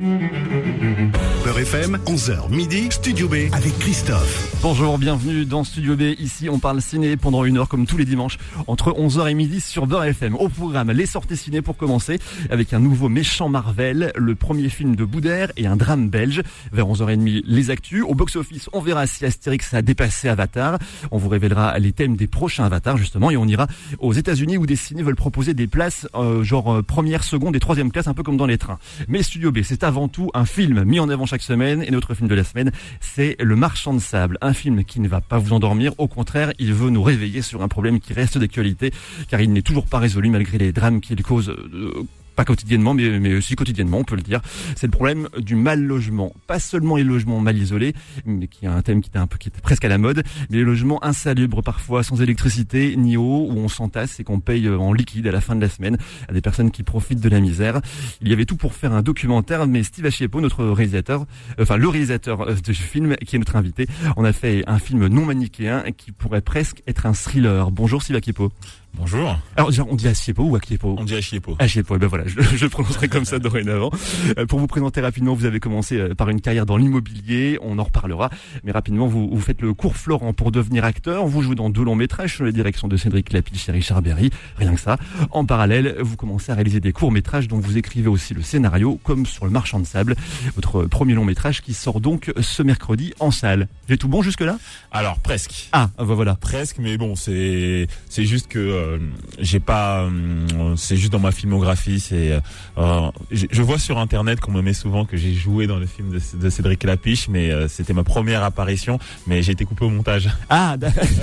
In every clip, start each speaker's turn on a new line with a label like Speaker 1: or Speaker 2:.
Speaker 1: Beurre FM, 11h midi, Studio B avec Christophe.
Speaker 2: Bonjour, bienvenue dans Studio B. Ici, on parle ciné pendant une heure comme tous les dimanches entre 11h et midi sur Beurre FM. Au programme, les sorties ciné pour commencer avec un nouveau méchant Marvel, le premier film de Boudère et un drame belge. Vers 11h30, les actus. Au box-office, on verra si Astérix a dépassé Avatar. On vous révélera les thèmes des prochains Avatars justement et on ira aux États-Unis où des ciné veulent proposer des places euh, genre euh, première, seconde et troisième classe, un peu comme dans les trains. Mais Studio B, c'est avant tout un film mis en avant chaque semaine. Et notre film de la semaine, c'est Le Marchand de Sable, un film qui ne va pas vous endormir, au contraire, il veut nous réveiller sur un problème qui reste d'actualité car il n'est toujours pas résolu malgré les drames qu'il cause euh, pas quotidiennement, mais, mais aussi quotidiennement, on peut le dire. C'est le problème du mal logement. Pas seulement les logements mal isolés, mais qui est un thème qui était un peu, qui était presque à la mode, mais les logements insalubres parfois, sans électricité ni eau, où on s'entasse et qu'on paye euh, en liquide à la fin de la semaine à des personnes qui profitent de la misère. Il y avait tout pour faire un documentaire, mais Steve Achiepo, notre réalisateur, enfin le réalisateur euh, de ce film, qui est notre invité, on a fait un film non manichéen qui pourrait presque être un thriller. Bonjour Steve Achiepo.
Speaker 3: Bonjour.
Speaker 2: Alors on dit Achiepo ou Achiepo
Speaker 3: On dit Achiepo.
Speaker 2: Achiepo, ben voilà, je, je le prononcerai comme ça dorénavant. Euh, pour vous présenter rapidement, vous avez commencé euh, par une carrière dans l'immobilier, on en reparlera, mais rapidement vous, vous faites le cours Florent pour devenir acteur, vous jouez dans deux longs métrages sous la direction de Cédric Lapiche et Richard Berry, rien que ça. En parallèle, vous commencez à réaliser des courts métrages dont vous écrivez aussi le scénario, comme sur Le Marchand de Sable, votre premier long métrage qui sort donc ce mercredi en salle. J'ai tout bon jusque là
Speaker 3: Alors presque.
Speaker 2: Ah, bah voilà.
Speaker 3: Presque, mais bon, c'est c'est juste que euh, j'ai pas, euh, c'est juste dans ma filmographie. C'est, euh, je, je vois sur internet qu'on me met souvent que j'ai joué dans le film de, de Cédric Lapiche, mais c'était ma première apparition, mais j'ai été coupé au montage.
Speaker 2: Ah,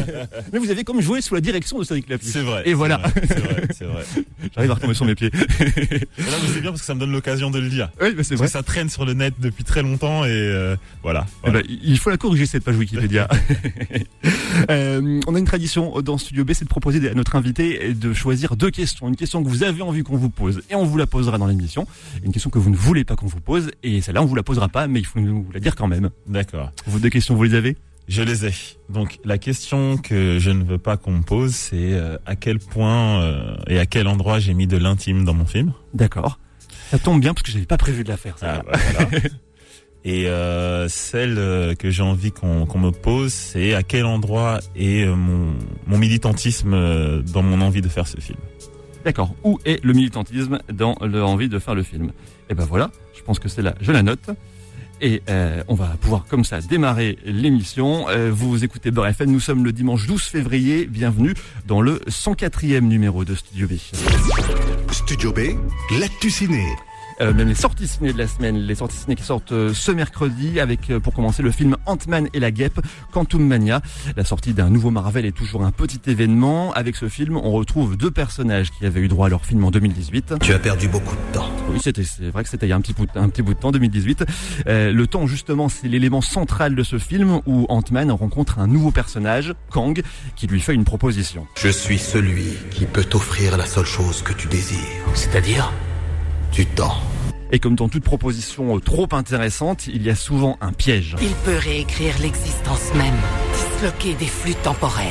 Speaker 2: mais vous avez comme joué sous la direction de Cédric Lapiche.
Speaker 3: C'est vrai.
Speaker 2: Et voilà.
Speaker 3: C'est vrai, c'est vrai.
Speaker 2: J'arrive à retomber sur mes pieds.
Speaker 3: Là, c'est bien parce que ça me donne l'occasion de le dire.
Speaker 2: oui, bah c'est vrai.
Speaker 3: que ça traîne sur le net depuis très longtemps et voilà.
Speaker 2: Eh ben, il faut la corriger cette page Wikipédia. On a une tradition dans Studio B, c'est de proposer à notre invité de choisir deux questions. Une question que vous avez envie qu'on vous pose et on vous la posera dans l'émission. Une question que vous ne voulez pas qu'on vous pose et celle-là on vous la posera pas, mais il faut nous la dire quand même.
Speaker 3: D'accord.
Speaker 2: Vos deux questions, vous les avez?
Speaker 3: Je les ai. Donc la question que je ne veux pas qu'on me pose, c'est euh, à quel point euh, et à quel endroit j'ai mis de l'intime dans mon film?
Speaker 2: D'accord. Ça tombe bien parce que j'avais pas prévu de la faire.
Speaker 3: Ah,
Speaker 2: Ça.
Speaker 3: bah, voilà. Et euh, celle euh, que j'ai envie qu'on me pose, c'est à quel endroit est euh, mon, mon militantisme dans mon envie de faire ce film.
Speaker 2: D'accord. Où est le militantisme dans l'envie de faire le film? Et ben voilà, je pense que c'est là, je la note. Et euh, on va pouvoir comme ça démarrer l'émission. Euh, vous écoutez Beurre FM, nous sommes le dimanche 12 février. Bienvenue dans le 104e numéro de Studio B.
Speaker 1: Studio B, l'actu ciné.
Speaker 2: Euh, même les sorties ciné de la semaine, les sorties ciné qui sortent euh, ce mercredi avec euh, pour commencer le film Ant-Man et la guêpe, Quantum Mania. La sortie d'un nouveau Marvel est toujours un petit événement. Avec ce film, on retrouve deux personnages qui avaient eu droit à leur film en 2018.
Speaker 4: Tu as perdu beaucoup de temps.
Speaker 2: Oui, c'était, c'est vrai que c'était il y a un petit bout, un petit bout de temps, 2018. Euh, le temps, justement, c'est l'élément central de ce film où Ant-Man rencontre un nouveau personnage, Kang, qui lui fait une proposition.
Speaker 4: Je suis celui qui peut t'offrir la seule chose que tu désires. C'est-à-dire? Du temps.
Speaker 2: Et comme dans toute proposition euh, trop intéressante, il y a souvent un piège.
Speaker 5: Il peut réécrire l'existence même, disloquer des flux temporels.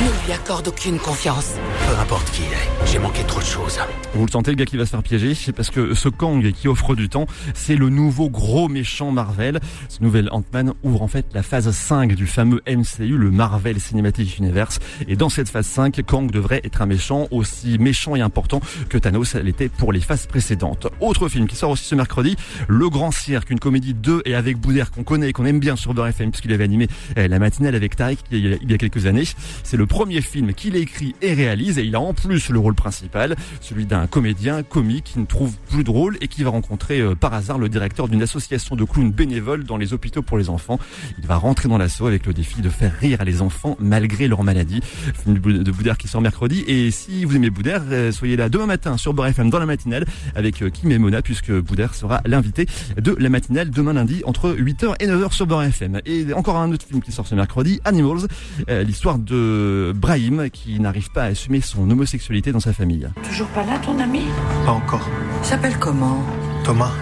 Speaker 5: Ne lui accorde aucune confiance.
Speaker 4: Peu importe qui il est, j'ai manqué trop de choses.
Speaker 2: Vous le sentez, le gars qui va se faire piéger C'est parce que ce Kang qui offre du temps, c'est le nouveau gros méchant Marvel. Ce nouvel Ant-Man ouvre en fait la phase 5 du fameux MCU, le Marvel Cinematic Universe. Et dans cette phase 5, Kang devrait être un méchant aussi méchant et important que Thanos l'était pour les phases précédentes. Autre film qui sort aussi ce mercredi, Le Grand Cirque, une comédie de et avec Boudère qu'on connaît et qu'on aime bien sur Beurre FM puisqu'il avait animé euh, la matinale avec Tarek il y a- quelques années. C'est le premier film qu'il écrit et réalise et il a en plus le rôle principal, celui d'un comédien comique qui ne trouve plus de rôle et qui va rencontrer euh, par hasard le directeur d'une association de clowns bénévoles dans les hôpitaux pour les enfants. Il va rentrer dans l'assaut avec le défi de faire rire les enfants malgré leur maladie. Film de Bou- de Boudère qui sort mercredi et si vous aimez Boudère, euh, soyez là demain matin sur Beurre FM dans la matinale avec euh, Kim et Mona puisque Boudère sera l'invité de la matinale demain lundi entre 8h et 9h sur Beurre FM. Et encore un autre film qui sort ce mercredi, Animals, euh, l'histoire de Brahim qui n'arrive pas à assumer son homosexualité dans sa famille.
Speaker 6: Toujours pas là, ton ami
Speaker 7: Pas encore.
Speaker 6: Il s'appelle comment
Speaker 7: Thomas,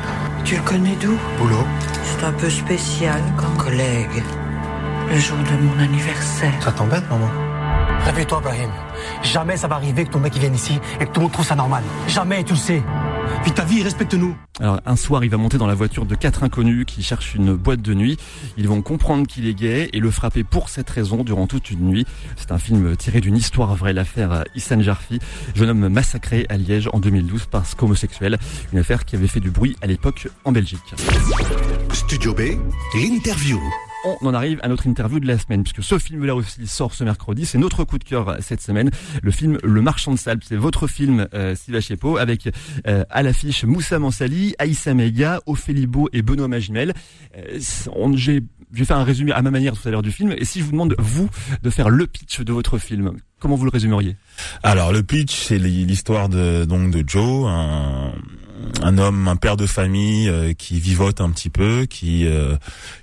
Speaker 6: Tu le connais d'où
Speaker 7: boulot,
Speaker 6: C'est un peu spécial comme collègue. Le jour de mon anniversaire.
Speaker 7: ça t'embête, maman
Speaker 8: Réveille-toi, Brahim. Jamais ça va arriver que ton mec il vienne ici et que tout le monde trouve ça normal. Jamais, tu le sais.
Speaker 1: Puis ta vie, respecte-nous.
Speaker 2: Alors un soir, il va monter dans la voiture de quatre inconnus qui cherchent une boîte de nuit. Ils vont comprendre qu'il est gay et le frapper pour cette raison durant toute une nuit. C'est un film tiré d'une histoire vraie, l'affaire Issan Jarfi, jeune homme massacré à Liège en 2012 parce qu'homosexuel. Une affaire qui avait fait du bruit à l'époque en Belgique.
Speaker 1: Studio B, l'interview.
Speaker 2: On en arrive à notre interview de la semaine, puisque ce film-là aussi sort ce mercredi. C'est notre coup de cœur cette semaine. Le film Le Marchand de Sable, c'est votre film, euh, Siva Chepo, avec euh, à l'affiche Moussa Mansali, Aïssa Mega, Ophélie Beau et Benoît Magimel. Euh, J'ai fait un résumé à ma manière tout à l'heure du film. Et si je vous demande, vous, de faire le pitch de votre film, comment vous le résumeriez?
Speaker 3: Alors le pitch, c'est l'histoire de donc de Joe, un homme, un père de famille euh, qui vivote un petit peu, qui euh,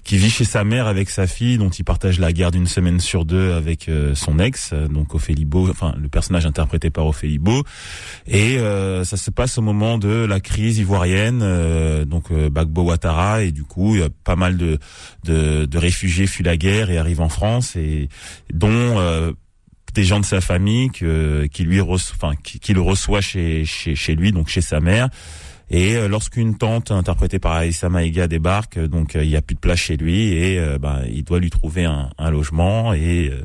Speaker 3: qui vit chez sa mère avec sa fille, dont il partage la garde une semaine sur deux avec euh, son ex, donc Ophélie Beau, enfin le personnage interprété par Ophélie Beau, et euh, ça se passe au moment de la crise ivoirienne, euh, donc euh, Gbagbo Ouattara, et du coup il y a pas mal de de, de réfugiés fuient la guerre et arrivent en France, et dont des gens de sa famille que, qui lui reço- enfin qui, qui le reçoit chez chez lui donc chez sa mère et euh, lorsqu'une tante interprétée par Aïssa Maïga débarque euh, donc euh, il y a plus de place chez lui et euh, bah, il doit lui trouver un, un logement et euh,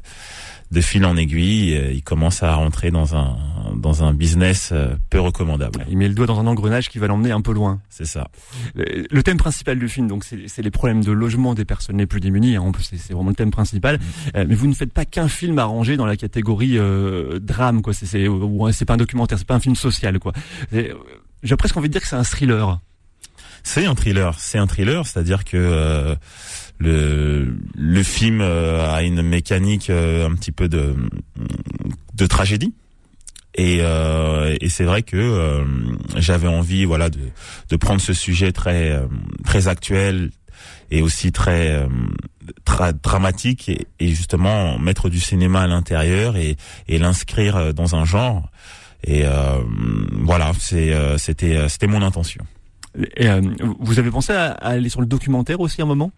Speaker 3: de fil en aiguille euh, il commence à rentrer dans un dans un business peu recommandable
Speaker 2: Il met le doigt dans un engrenage qui va l'emmener un peu loin.
Speaker 3: c'est ça
Speaker 2: Le thème principal du film, donc, c'est c'est les problèmes de logement des personnes les plus démunies. hein. C'est vraiment le thème principal. Euh, mais vous ne faites pas qu'un film à ranger dans la catégorie euh, drame, quoi. C'est c'est pas un documentaire, c'est pas un film social, quoi. J'ai presque envie de dire que c'est un thriller.
Speaker 3: C'est un thriller, c'est un thriller, c'est-à-dire que euh, le le film euh, a une mécanique euh, un petit peu de de tragédie. Et, euh, et c'est vrai que euh, j'avais envie, voilà, de, de prendre ce sujet très euh, très actuel et aussi très tra- dramatique et, et justement mettre du cinéma à l'intérieur et, et l'inscrire dans un genre. Et euh, voilà, c'est euh, c'était euh, c'était mon intention.
Speaker 2: Et, euh, vous avez pensé à, à aller sur le documentaire aussi un moment?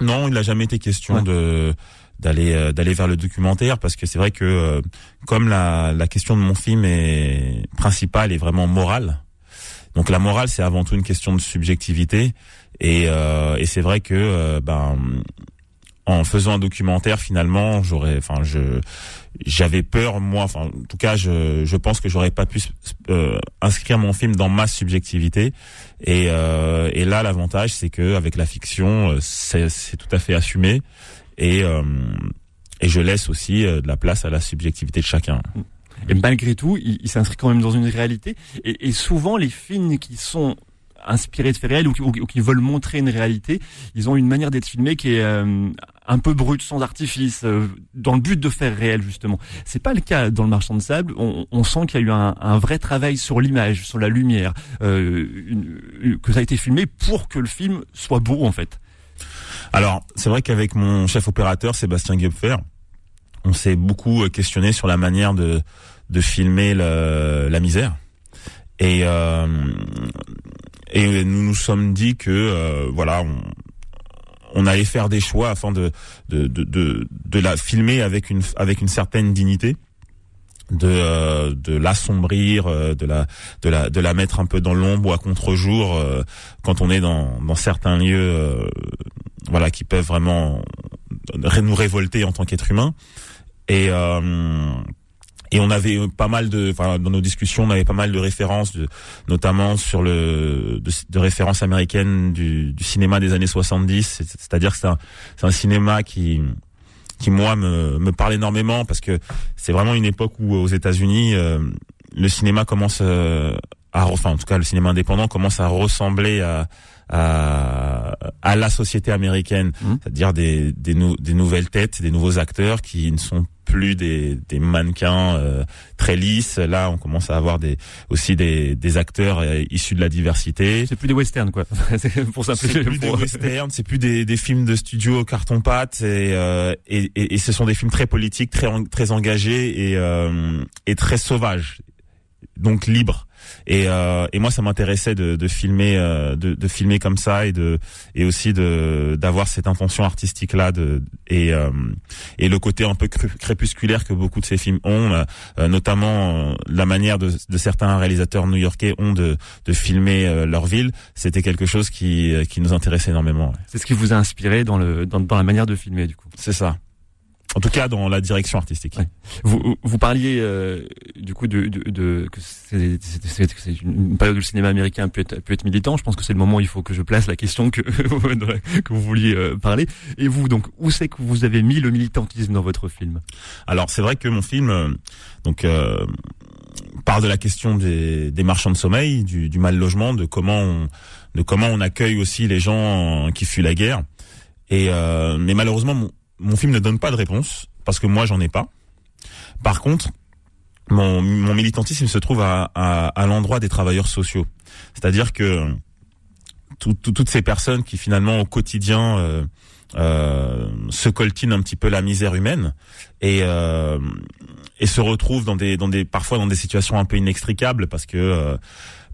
Speaker 3: Non, il n'a jamais été question
Speaker 2: Ouais.
Speaker 3: de d'aller euh, d'aller vers le documentaire parce que c'est vrai que euh, comme la la question de mon film est principale est vraiment morale. Donc la morale c'est avant tout une question de subjectivité et euh, et c'est vrai que euh, ben en faisant un documentaire finalement j'aurais enfin je j'avais peur moi enfin en tout cas je je pense que j'aurais pas pu euh, inscrire mon film dans ma subjectivité et euh, et là l'avantage c'est que avec la fiction euh, c'est tout à fait assumé et euh, et je laisse aussi euh, de la place à la subjectivité de chacun.
Speaker 2: Et malgré tout, il, s'inscrit quand même dans une réalité. Et, et souvent, les films qui sont inspirés de faits réels ou, qui- ou qui- ou qui veulent montrer une réalité, ils ont une manière d'être filmés qui est euh, un peu brute, sans artifice, euh, dans le but de faire réel justement. C'est pas le cas dans le Marchand de Sable. On, on sent qu'il y a eu un, un vrai travail sur l'image, sur la lumière, euh, une- une- que ça a été filmé pour que le film soit beau en fait.
Speaker 3: Alors, c'est vrai qu'avec mon chef opérateur Sébastien Guepfer, on s'est beaucoup euh, questionné sur la manière de de filmer le- la misère. Et euh, et nous nous sommes dit que euh, voilà, on, on allait faire des choix afin de de, de de de la filmer avec une avec une certaine dignité de euh, de l'assombrir euh, de la de la de la mettre un peu dans l'ombre ou à contre-jour euh, quand on est dans dans certains lieux euh, voilà qui peuvent vraiment nous révolter en tant qu'être humain et euh, et on avait pas mal de enfin dans nos discussions on avait pas mal de références de, notamment sur le de, références américaines du, du cinéma des années 70 c'est- c'est-à-dire que c'est un un cinéma qui qui moi me, me parle énormément parce que c'est vraiment une époque où aux États-Unis euh, le cinéma commence euh, à enfin en tout cas le cinéma indépendant commence à ressembler à à, à la société américaine,
Speaker 2: Mhm.
Speaker 3: c'est-à-dire des des, nou- des nouvelles têtes, des nouveaux acteurs qui ne sont plus des, des mannequins euh, très lisses. Là, on commence à avoir des aussi des, des acteurs euh, issus de la diversité.
Speaker 2: C'est plus des westerns quoi. Pour simplifier.
Speaker 3: C'est plus des westerns, c'est plus des, des films de studio carton pâte et, euh, et, et, et ce sont des films très politiques, très en- très engagés et, euh, et très sauvages, donc libres. Et, euh, et moi, ça m'intéressait de, de filmer, euh, de, de filmer comme ça et de et aussi de d'avoir cette intention artistique là de et euh, et le côté un peu crépusculaire que beaucoup de ces films ont, euh, notamment la manière de, de certains réalisateurs new-yorkais ont de de filmer leur ville. C'était quelque chose qui qui nous intéressait énormément.
Speaker 2: C'est ce qui vous a inspiré dans le dans, dans la manière de filmer du coup.
Speaker 3: C'est ça. En tout cas, dans la direction artistique.
Speaker 2: Vous, vous parliez euh, du coup de, de, de que c'est une période où le cinéma américain peut être, peut être militant. Je pense que c'est le moment où il faut que je place la question que, que vous vouliez euh, parler. Et vous, donc, où c'est que vous avez mis le militantisme dans votre film?
Speaker 3: Alors, c'est vrai que mon film, euh, donc. parle de la question des, des marchands de sommeil, du, du, mal logement, de comment on, de comment on accueille aussi les gens qui fuient la guerre. Et mais malheureusement, mon, mon film ne donne pas de réponse parce que moi j'en ai pas. Par contre, mon, mon militantisme se trouve à, à, à l'endroit des travailleurs sociaux. C'est-à-dire que toutes ces personnes qui finalement au quotidien euh, euh, se coltinent un petit peu la misère humaine et euh, et se retrouvent dans des dans des parfois dans des situations un peu inextricables parce que euh,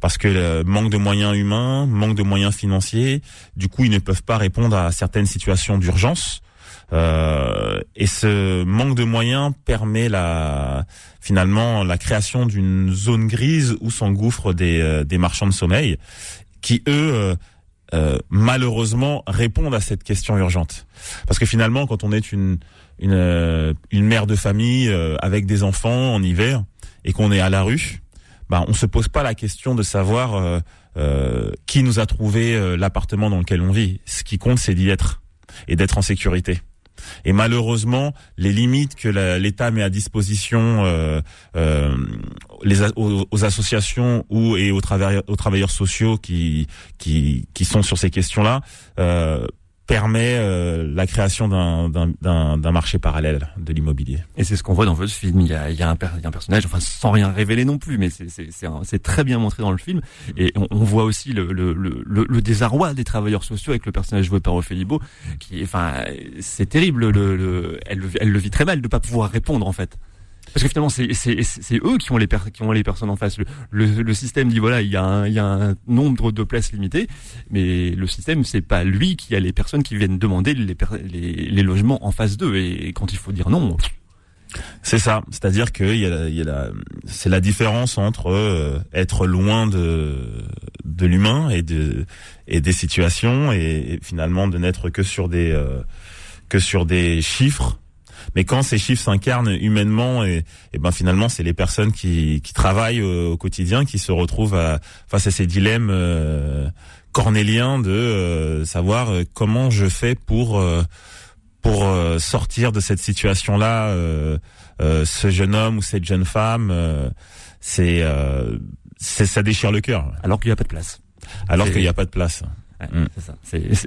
Speaker 3: parce que euh, manque de moyens humains, manque de moyens financiers, du coup ils ne peuvent pas répondre à certaines situations d'urgence euh, et ce manque de moyens permet la finalement la création d'une zone grise où s'engouffrent des, euh, des marchands de sommeil qui eux euh, malheureusement répondent à cette question urgente. Parce que finalement, quand on est une une, une mère de famille avec des enfants en hiver et qu'on est à la rue, bah, on se pose pas la question de savoir euh, qui nous a trouvé l'appartement dans lequel on vit. Ce qui compte, c'est d'y être et d'être en sécurité. Et malheureusement, les limites que l'État met à disposition euh, euh, aux, associations ou et aux travailleurs, aux travailleurs sociaux qui, qui, qui sont sur ces questions-là euh, permet euh, la création d'un marché parallèle de l'immobilier.
Speaker 2: Et c'est ce qu'on voit dans votre film. Il y a, un, personnage, enfin sans rien révéler non plus, mais c'est très bien montré dans le film. Et on, voit aussi le, le, le, le, désarroi des travailleurs sociaux avec le personnage joué par Ophélie Beau, qui, enfin, c'est terrible. Le, elle, elle le vit très mal de pas pouvoir répondre en fait. Parce que finalement, c'est eux qui ont les personnes en face. Le, système dit voilà, il y, a un, nombre de places limitées, mais le système c'est pas lui qui a les personnes qui viennent demander les, logements en face d'eux. Et quand il faut dire non,
Speaker 3: c'est ça, c'est-à-dire que c'est la différence entre euh, être loin de l'humain et de et des situations et, finalement de n'être que sur des euh, que sur des chiffres mais quand ces chiffres s'incarnent humainement, et, et, ben finalement, c'est les personnes qui, qui travaillent au, quotidien qui se retrouvent à, face à ces dilemmes euh, cornéliens de euh, savoir euh, comment je fais pour euh, pour sortir de cette situation-là. ce jeune homme ou cette jeune femme, c'est ça déchire le cœur.
Speaker 2: Alors qu'il n'y a pas de place.
Speaker 3: Alors qu'il n'y a pas de place.
Speaker 2: Mm.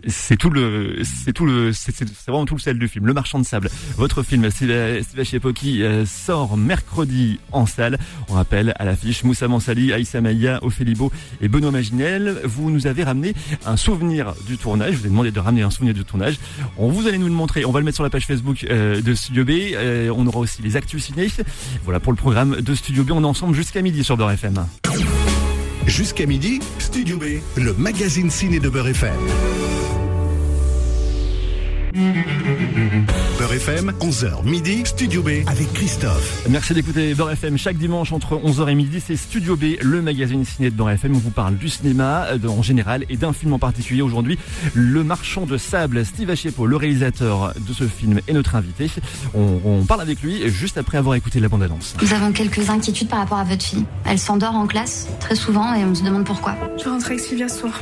Speaker 2: C'est tout le, c'est tout le, c'est vraiment tout le sel du film. Le Marchand de sable. Votre film, Sébastien Poki, euh, sort mercredi en salle. On rappelle à l'affiche Moussa Mansali, Aïssa Maïa, Ophélie Beau et Benoît Maginel. Vous nous avez ramené un souvenir du tournage. Je vous ai demandé de ramener un souvenir du tournage. On vous allez nous le montrer. On va le mettre sur la page Facebook euh, de Studio B. Euh, on aura aussi les actus ciné. Voilà pour le programme de Studio B. On est ensemble jusqu'à midi sur Beurre FM.
Speaker 1: Jusqu'à midi, Studio B, le magazine ciné de Beurre FM. Beurre FM, 11h midi, Studio B avec Christophe.
Speaker 2: Merci d'écouter Beurre FM chaque dimanche entre 11h et midi. C'est Studio B, le magazine ciné de Beurre FM. On vous parle du cinéma euh, en général et d'un film en particulier aujourd'hui. Le marchand de sable, Steve Achepo, le réalisateur de ce film, est notre invité. On, parle avec lui juste après avoir écouté la bande-annonce.
Speaker 7: Nous avons quelques inquiétudes par rapport à votre fille. Elle s'endort en classe très souvent et on se demande pourquoi.
Speaker 8: Je rentre avec Sylvia ce soir.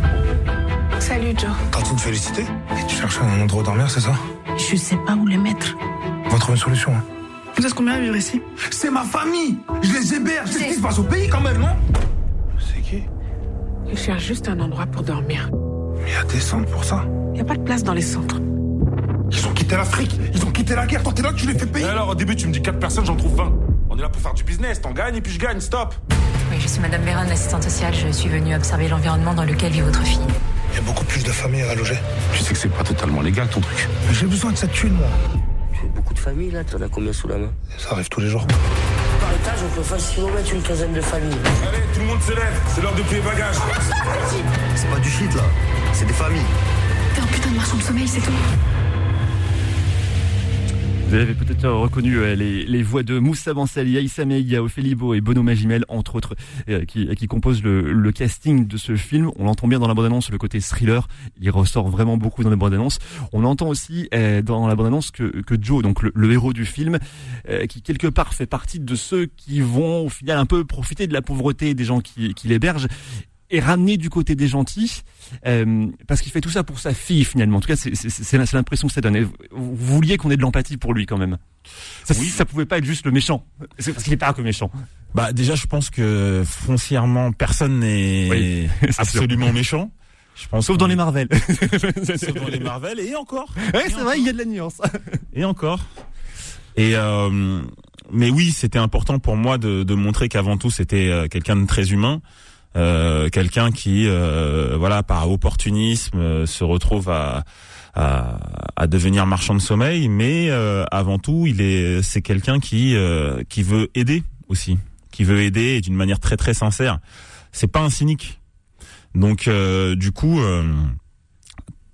Speaker 8: Salut Joe.
Speaker 9: T'as de féliciter Tu cherches un endroit où dormir, c'est ça?
Speaker 8: Je sais pas où les mettre.
Speaker 9: On va trouver une solution. Hein.
Speaker 8: Vous êtes combien à vivre ici?
Speaker 9: C'est ma famille Je les héberge C'est ce qui se passe au pays quand même, non? C'est qui?
Speaker 8: Il cherche juste un endroit pour dormir.
Speaker 9: Mais il y a des centres pour ça.
Speaker 8: Il n'y a pas de place dans les centres.
Speaker 9: Ils ont quitté l'Afrique Ils ont quitté la guerre Toi, t'es là, tu les fais payer
Speaker 10: Et alors, au début, tu me dis 4 personnes, j'en trouve 20. On est là pour faire du business, t'en gagnes et puis je gagne, stop
Speaker 11: Oui, je suis Madame Véron, assistante sociale. Je suis venue observer l'environnement dans lequel vit votre fille.
Speaker 9: Il y a beaucoup plus de familles à loger.
Speaker 10: Tu sais que c'est pas totalement légal ton truc.
Speaker 9: J'ai besoin de cette thune, moi.
Speaker 12: Tu as beaucoup de familles là T'en as combien sous la main?
Speaker 9: Ça arrive tous les jours.
Speaker 12: étage, on peut facilement mettre une quinzaine de familles.
Speaker 10: Allez, tout le monde se lève. C'est l'heure de plier bagages.
Speaker 13: C'est pas du shit là, c'est des familles.
Speaker 14: T'es un putain de marchand de sommeil, c'est tout.
Speaker 2: Vous avez peut-être reconnu euh, les, les, voix de Moussa Bansali, Aïssa Meïga, Ophélie et Bono Magimel, entre autres, euh, qui, qui, composent le, le, casting de ce film. On l'entend bien dans la bande-annonce, le côté thriller, il ressort vraiment beaucoup dans la bande-annonce. On entend aussi euh, dans la bande-annonce que, que Joe, donc le, le héros du film, qui quelque part fait partie de ceux qui vont au final un peu profiter de la pauvreté des gens qui, qui l'hébergent et ramener du côté des gentils, euh, parce qu'il fait tout ça pour sa fille finalement. En tout cas, c'est l'impression que ça donne. vous vouliez qu'on ait de l'empathie pour lui quand même. Ça, oui. ça pouvait pas être juste le méchant, c'est parce qu'il est pas que méchant.
Speaker 3: Bah déjà, je pense que foncièrement, personne n'est oui, absolument sûr. méchant.
Speaker 2: Je pense Sauf dans les Marvel.
Speaker 3: Sauf dans les Marvel et encore.
Speaker 2: Oui, c'est vrai, il y a de la nuance.
Speaker 3: et encore. Et euh, mais oui, c'était important pour moi de, de montrer qu'avant tout, c'était euh, quelqu'un de très humain. Euh, quelqu'un qui, euh, voilà, par opportunisme, euh, se retrouve à, à, à, devenir marchand de sommeil, mais euh, avant tout, il est, c'est quelqu'un qui qui veut aider aussi, qui veut aider d'une manière très très sincère. C'est pas un cynique. Donc, du coup,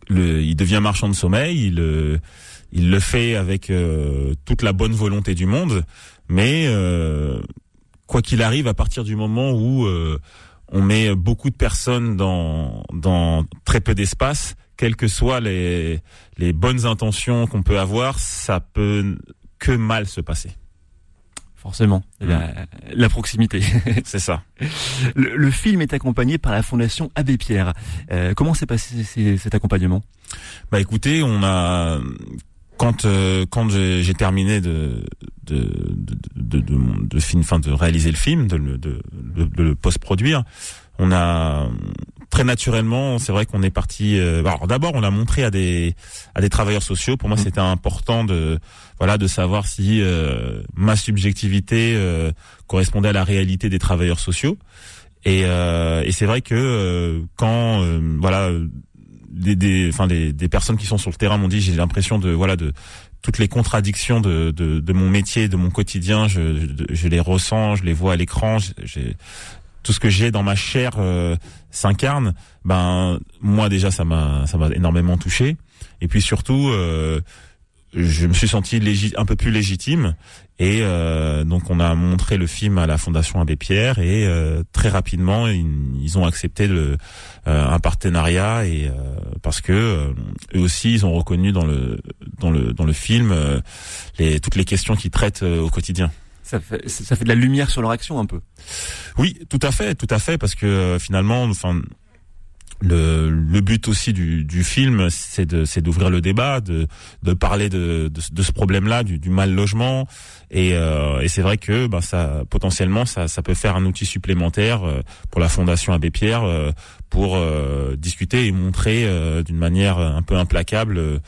Speaker 3: le, il devient marchand de sommeil. Il il le fait avec toute la bonne volonté du monde, mais quoi qu'il arrive, à partir du moment où on met beaucoup de personnes dans, dans très peu d'espace, quelles que soient les, les bonnes intentions qu'on peut avoir, ça peut que mal se passer.
Speaker 2: Forcément, la, la proximité.
Speaker 3: C'est ça.
Speaker 2: Le, le, film est accompagné par la Fondation Abbé Pierre. Euh, comment s'est passé cet accompagnement?
Speaker 3: Bah écoutez, on a quand euh, quand j'ai terminé de de de, de, de, de film, enfin de réaliser le film, de, de, de, le post-produire, on a très naturellement, c'est vrai qu'on est parti. Euh, alors d'abord, on l'a montré à des à des travailleurs sociaux. Pour moi, mmh. c'était important de voilà de savoir si euh, ma subjectivité euh, correspondait à la réalité des travailleurs sociaux. Et, euh, et c'est vrai que euh, quand voilà des, des, enfin des, des personnes qui sont sur le terrain m'ont dit j'ai l'impression de voilà de toutes les contradictions de, de, de, mon métier, de mon quotidien, je, je, les ressens, je les vois à l'écran, j'ai tout ce que j'ai dans ma chair euh, s'incarne. Ben moi déjà ça m'a ça m'a énormément touché. Et puis surtout, euh, je me suis senti un peu plus légitime et euh, donc on a montré le film à la Fondation Abbé Pierre et euh, très rapidement ils, ils, ont accepté le, euh, un partenariat et euh, parce que euh, eux aussi ils ont reconnu dans le dans le dans le film les toutes les questions qu'ils traitent au quotidien.
Speaker 2: Ça fait, ça fait de la lumière sur leur action un peu.
Speaker 3: Oui, tout à fait, tout à fait, parce que finalement, enfin, le, le but aussi du, du film, c'est d'ouvrir le débat, de, de parler de, de, ce problème-là, du, du, mal logement, et, euh, et c'est vrai que ben, ça potentiellement ça, ça peut faire un outil supplémentaire euh, pour la Fondation Abbé Pierre euh, pour euh, discuter et montrer euh, d'une manière un peu implacable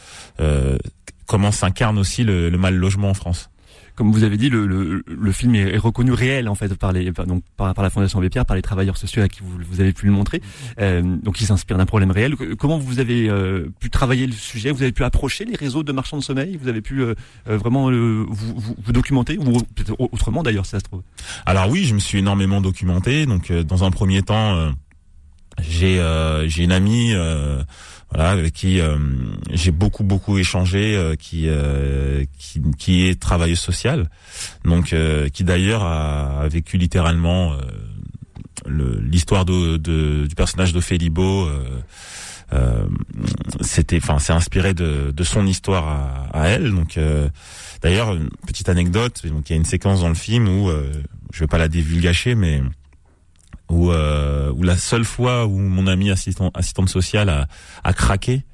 Speaker 3: comment s'incarne aussi le, le mal logement en France
Speaker 2: comme vous avez dit, le, le, le film est, reconnu réel en fait par les donc par, par la Fondation Abbé par les travailleurs sociaux à qui vous, vous avez pu le montrer. Euh, donc il s'inspire d'un problème réel. Comment vous avez euh, pu travailler le sujet? Vous avez pu approcher les réseaux de marchands de sommeil? Vous avez pu euh, euh vraiment vous, vous, vous, documenter? Ou autrement d'ailleurs, si ça se trouve?
Speaker 3: Alors oui, je me suis énormément documenté. Donc dans un premier temps, j'ai j'ai une amie voilà, avec qui euh, j'ai beaucoup beaucoup échangé, euh, qui, euh, qui, qui est travailleuse sociale, donc qui d'ailleurs a, a, vécu littéralement l'histoire de, de, du personnage d'Ophélie Beau. c'était, enfin, c'est inspiré de, de son histoire à, à elle. Donc, d'ailleurs, petite anecdote. Donc, il y a une séquence dans le film où je vais pas la divulgacher, mais où, euh, où la seule fois où mon ami assistant, assistante sociale a, a craqué,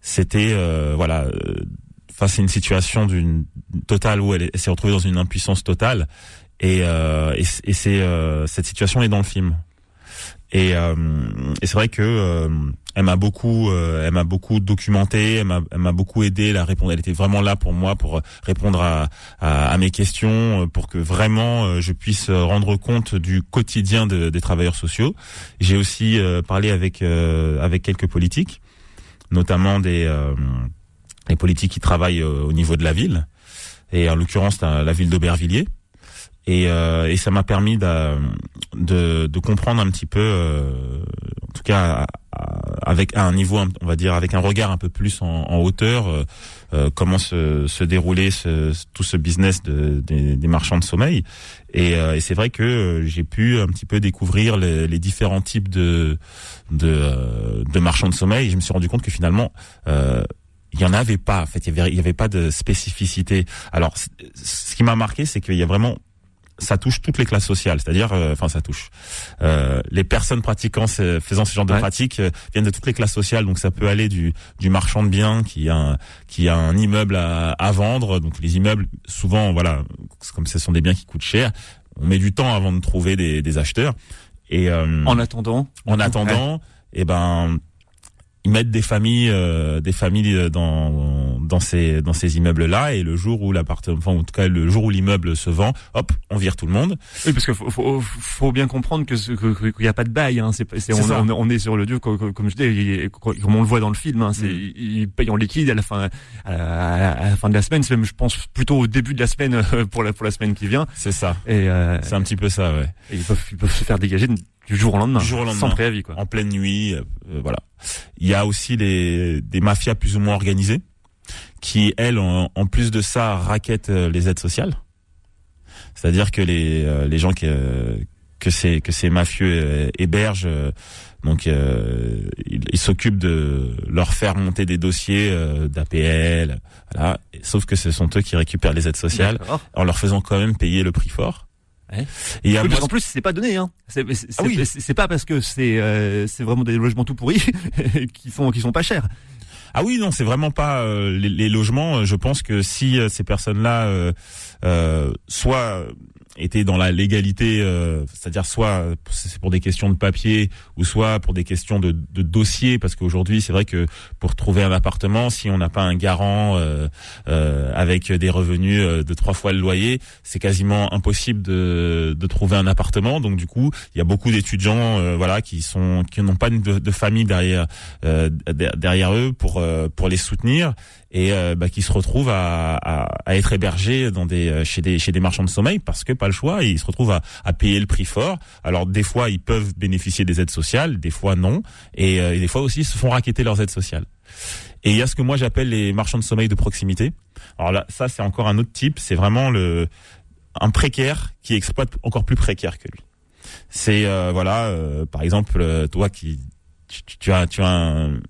Speaker 3: c'était euh, voilà euh, face à une situation d'une totale où elle, s'est retrouvée dans une impuissance totale. Et, euh, et, et c'est euh, cette situation est dans le film et, euh, et c'est vrai que euh, elle m'a beaucoup, euh, elle m'a beaucoup documenté, elle m'a, elle beaucoup aidé. La répondre, elle était vraiment là pour moi pour répondre à, à, à mes questions, pour que vraiment je puisse rendre compte du quotidien de, des travailleurs sociaux. J'ai aussi parlé avec avec quelques politiques, notamment des les politiques qui travaillent au niveau de la ville, et en l'occurrence la ville d'Aubervilliers. Et, et ça m'a permis de, de, comprendre un petit peu, en tout cas avec un niveau, on va dire, avec un regard un peu plus en, hauteur, euh, comment se, se déroulait ce, tout ce business de, des, des marchands de sommeil. Et, et c'est vrai que j'ai pu un petit peu découvrir les, les différents types de, de, de marchands de sommeil. Et je me suis rendu compte que finalement, euh, il y en avait pas. En fait, il y il y avait pas de spécificité. Alors, ce qui m'a marqué, c'est qu'il y a vraiment ça touche toutes les classes sociales, c'est-à-dire, euh, enfin, ça touche. Euh, les personnes pratiquant, faisant ce genre de pratiques euh, viennent de toutes les classes sociales, donc ça peut aller du, du marchand de biens qui a un, qui a un immeuble à, à vendre, donc les immeubles, souvent, voilà, comme ce sont des biens qui coûtent cher, on met du temps avant de trouver des, des acheteurs. Et
Speaker 2: en attendant,
Speaker 3: en attendant, et eh ben ils mettent des familles, euh, des familles dans dans ces dans ces immeubles là et le jour où l'appartement, enfin en tout cas le jour où l'immeuble se vend, hop, on vire tout le monde.
Speaker 2: Oui, parce qu'il faut, faut, faut, bien comprendre que qu'il n'y a pas de bail. Hein. C'est, on, on, est sur le dieu comme, comme je dis, comme on le voit dans le film. Hein. C'est mm. ils payent en liquide à la fin à la, fin de la semaine. C'est même, je pense, plutôt au début de la semaine pour la pour la semaine qui vient.
Speaker 3: C'est ça. Et euh, c'est un petit peu ça, ouais.
Speaker 2: Et ils peuvent ils peuvent se faire dégager du jour au lendemain,
Speaker 3: jour au lendemain.
Speaker 2: sans préavis, quoi.
Speaker 3: En pleine nuit, euh, voilà. Il y a aussi des, des mafias plus ou moins organisées qui, elles, en, plus de ça, raquettent euh, les aides sociales. C'est-à-dire que les, euh, les gens qui, que ces que ces mafieux hébergent, donc ils s'occupent de leur faire monter des dossiers d'APL, voilà. Sauf que ce sont eux qui récupèrent les aides sociales en leur faisant quand même payer le prix fort.
Speaker 2: Et oui, en plus c'est pas donné hein. C'est ah oui. pas parce que c'est euh, c'est vraiment des logements tout pourris qui sont qui sont pas chers.
Speaker 3: Ah oui non c'est vraiment pas euh, les, logements. Je pense que si euh, ces personnes là euh, soit étaient dans la légalité, euh, c'est-à-dire soit c'est pour des questions de papier ou soit pour des questions de, de dossier, parce qu'aujourd'hui c'est vrai que pour trouver un appartement, si on n'a pas un garant euh, euh, avec des revenus euh, de trois fois le loyer, c'est quasiment impossible de, de trouver un appartement. Donc du coup, il y a beaucoup d'étudiants, euh, voilà, qui sont qui n'ont pas de, de famille derrière derrière eux pour pour les soutenir et euh, bah, qui se retrouvent à, à, à, être hébergés dans des euh, chez des chez des marchands de sommeil parce que pas le choix ils se retrouvent à, à payer le prix fort. Alors des fois ils peuvent bénéficier des aides sociales, des fois non et, euh, des fois aussi ils se font raqueter leurs aides sociales. Et il y a ce que moi j'appelle les marchands de sommeil de proximité. Alors là ça c'est encore un autre type, c'est vraiment le un précaire qui exploite encore plus précaire que lui. C'est voilà par exemple toi qui tu, tu, as tu as un,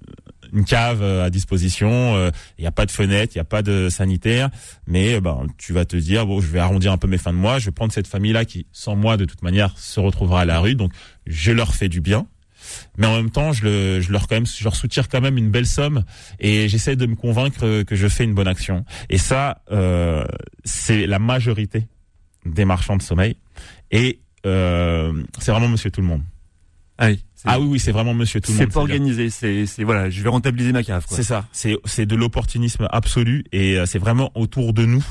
Speaker 3: une cave euh, à disposition, il euh, n'y a pas de fenêtre, il n'y a pas de sanitaire, mais euh, ben tu vas te dire bon, je vais arrondir un peu mes fins de mois, je vais prendre cette famille là qui sans moi de toute manière se retrouvera à la rue, donc je leur fais du bien. Mais en même temps, je, le, je leur quand même, je leur soutire quand même une belle somme et j'essaie de me convaincre que je fais une bonne action. Et ça, c'est la majorité des marchands de sommeil et c'est vraiment Monsieur Tout le Monde.
Speaker 2: Ah oui.
Speaker 3: Ah oui, oui, c'est vraiment monsieur tout le monde.
Speaker 2: C'est pas organisé, c'est, c'est voilà, je vais rentabiliser ma cave.
Speaker 3: C'est ça, c'est, c'est de l'opportunisme absolu et euh, c'est vraiment autour de nous,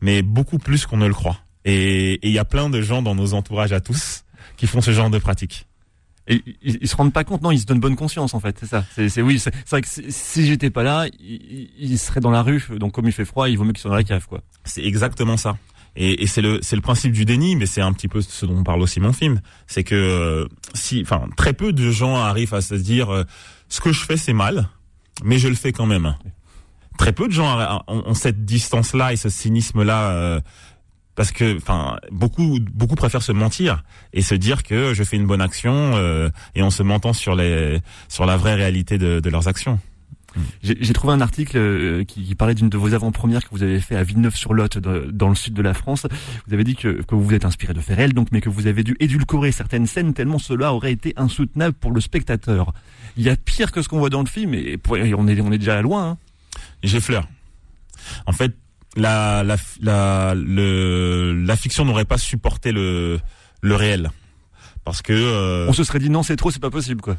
Speaker 3: mais beaucoup plus qu'on ne le croit. Et il y a plein de gens dans nos entourages à tous qui font ce genre de pratique.
Speaker 2: Et ils, se rendent pas compte, non Ils se donnent bonne conscience en fait, c'est ça. C'est, oui, c'est, vrai que si j'étais pas là, ils, seraient dans la rue. Donc comme il fait froid, il vaut mieux qu'ils soient dans la cave, quoi.
Speaker 3: C'est exactement ça. Et, et c'est le c'est le principe du déni, mais c'est un petit peu ce dont parle aussi mon film. C'est que euh, si, enfin, très peu de gens arrivent à se dire euh, ce que je fais c'est mal, mais je le fais quand même. Très peu de gens ont, cette distance-là et ce cynisme-là. Euh, parce que, enfin, beaucoup, beaucoup préfèrent se mentir et se dire que je fais une bonne action et en se mentant sur les, sur la vraie réalité de, de leurs actions.
Speaker 2: J'ai trouvé un article euh, qui, parlait d'une de vos avant-premières que vous avez fait à Villeneuve-sur-Lot, dans le sud de la France. Vous avez dit que, que vous vous êtes inspiré de Ferrel, donc, mais que vous avez dû édulcorer certaines scènes tellement cela aurait été insoutenable pour le spectateur. Il y a pire que ce qu'on voit dans le film, et on est, on est déjà loin. Hein.
Speaker 3: J'effleure. En fait, la, la, la, le, la fiction n'aurait pas supporté le, le réel. Parce que... Euh,
Speaker 2: on se serait dit non, c'est trop, c'est pas possible, quoi.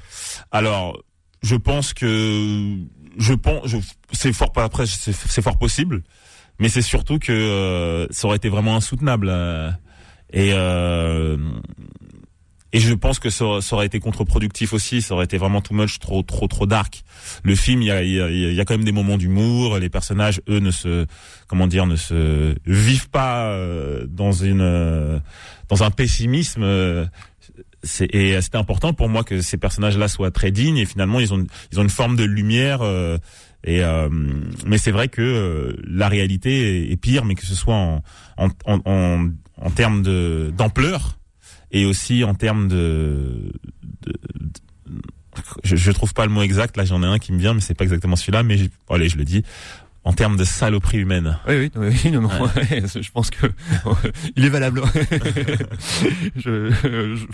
Speaker 3: Alors, je pense que je pense, c'est fort pas après, c'est fort possible, mais c'est surtout que euh, ça aurait été vraiment insoutenable euh, et euh, et je pense que ça, aurait été contre-productif aussi. Ça aurait été vraiment too much, trop, trop, trop dark. Le film, il y a, y a, y a quand même des moments d'humour. Les personnages, eux, ne se, comment dire, ne se vivent pas euh, dans une, euh, dans un pessimisme. Et c'était important pour moi que ces personnages-là soient très dignes. Et finalement, ils ont, ils ont une forme de lumière. Euh, et euh, mais c'est vrai que euh, la réalité est, pire, mais que ce soit en en en, en, en termes de d'ampleur et aussi en termes de, de, je, je trouve pas le mot exact. Là, j'en ai un qui me vient, mais c'est pas exactement celui-là. Mais allez, je le dis en termes de saloperie humaine.
Speaker 2: Oui, oui, oui non, non, ouais. je pense que il est valable. je, je,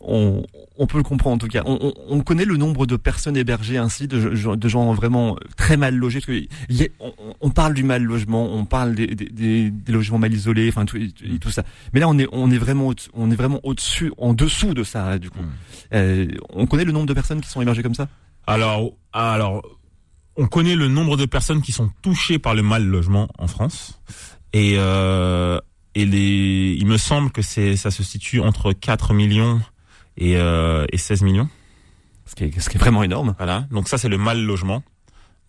Speaker 2: on, on, peut le comprendre en tout cas. On, on, connaît le nombre de personnes hébergées ainsi, de, de gens vraiment très mal logés. Parce que a, on, parle du mal logement, on parle des, des, des logements mal isolés, enfin tout, tout, ça. Mais là, on est, on est vraiment, on est vraiment au-dessus, en dessous de ça du coup. Mm. Euh, on connaît le nombre de personnes qui sont hébergées comme ça?
Speaker 3: Alors, alors on connaît le nombre de personnes qui sont touchées par le mal logement en France. Et euh, et les il me semble que c'est ça se situe entre 4 millions et euh, et 16 millions.
Speaker 2: Ce qui est ce qui est vraiment énorme.
Speaker 3: Voilà. Donc ça c'est le mal logement.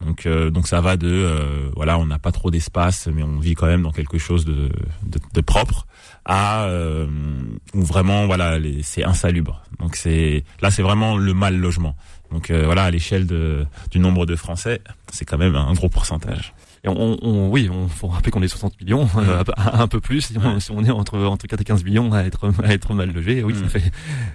Speaker 3: Donc euh, donc ça va de euh, voilà on n'a pas trop d'espace mais on vit quand même dans quelque chose de de, de propre à euh, où vraiment voilà c'est insalubre. Donc c'est là c'est vraiment le mal logement donc euh, voilà, à l'échelle du nombre de Français, c'est quand même un gros pourcentage.
Speaker 2: Et on, on, oui, on faut rappeler qu'on est 60 millions, euh, un peu plus. Si on, si on, est entre entre 4 et 15 millions à être à être mal logé, oui, ça fait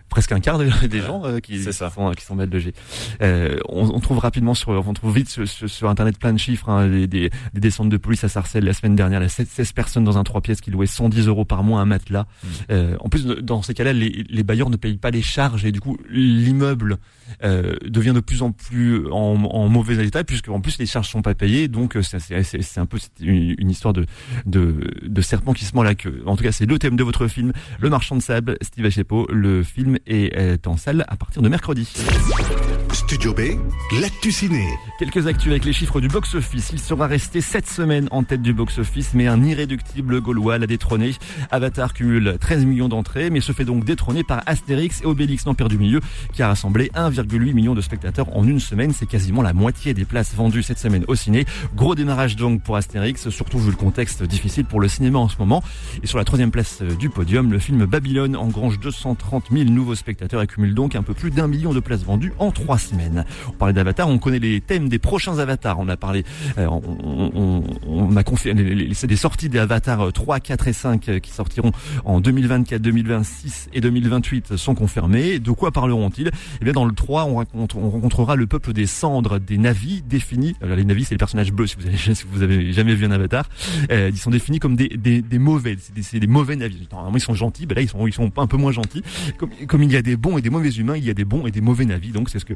Speaker 2: presque un quart des gens euh, qui, ça. Sont, qui sont mal logés. Euh, on, on, trouve rapidement sur, on trouve vite sur, sur, internet plein de chiffres, hein, des, des, des, descentes de police à Sarcelles la semaine dernière, il y a 16 personnes dans un trois pièces qui louaient 110 euros par mois un matelas. Euh, en plus, dans ces cas-là, les, les bailleurs ne payent pas les charges et du coup l'immeuble euh, devient de plus en plus en, en mauvais état puisque en plus les charges sont pas payées, donc c'est c'est un peu une, une, histoire de, de, de serpent qui se mord la queue. En tout cas, c'est le thème de votre film, Le Marchand de Sable, Steve Achepo. Le film est en salle à partir de mercredi.
Speaker 1: Studio B, l'actu ciné.
Speaker 2: Quelques actus avec les chiffres du box-office. Il sera resté 7 semaines en tête du box-office, mais un irréductible gaulois l'a détrôné. Avatar cumule 13 millions d'entrées, mais se fait donc détrôner par Astérix et Obélix l'Empire du Milieu, qui a rassemblé 1,8 million de spectateurs en une semaine. C'est quasiment la moitié des places vendues cette semaine au ciné. Gros démarrage donc pour Astérix, surtout vu le contexte difficile pour le cinéma en ce moment. Et sur la troisième place du podium, le film Babylone engrange 230 000 nouveaux spectateurs et cumule donc un peu plus d'un million de places vendues en trois semaines. On parlait d'Avatar, on connaît les thèmes des prochains avatars. On a parlé, euh, on, a confié c'est des sorties des avatars 3, 4 et 5 euh, qui sortiront en 2024, 2026 et 2028 sont confirmés. De quoi parleront-ils? Eh bien, dans le 3, on, rencontre, on rencontrera le peuple des cendres, des navis définis. Alors, les navis, c'est les personnages bleus si vous avez, si vous avez jamais vu un avatar. Euh, ils sont définis comme des, des, mauvais, c'est des, des, mauvais navis. Normalement, ils sont gentils, ben là, ils sont, ils sont un peu moins gentils. Comme, il y a des bons et des mauvais humains, il y a des bons et des mauvais navis. Donc, c'est ce que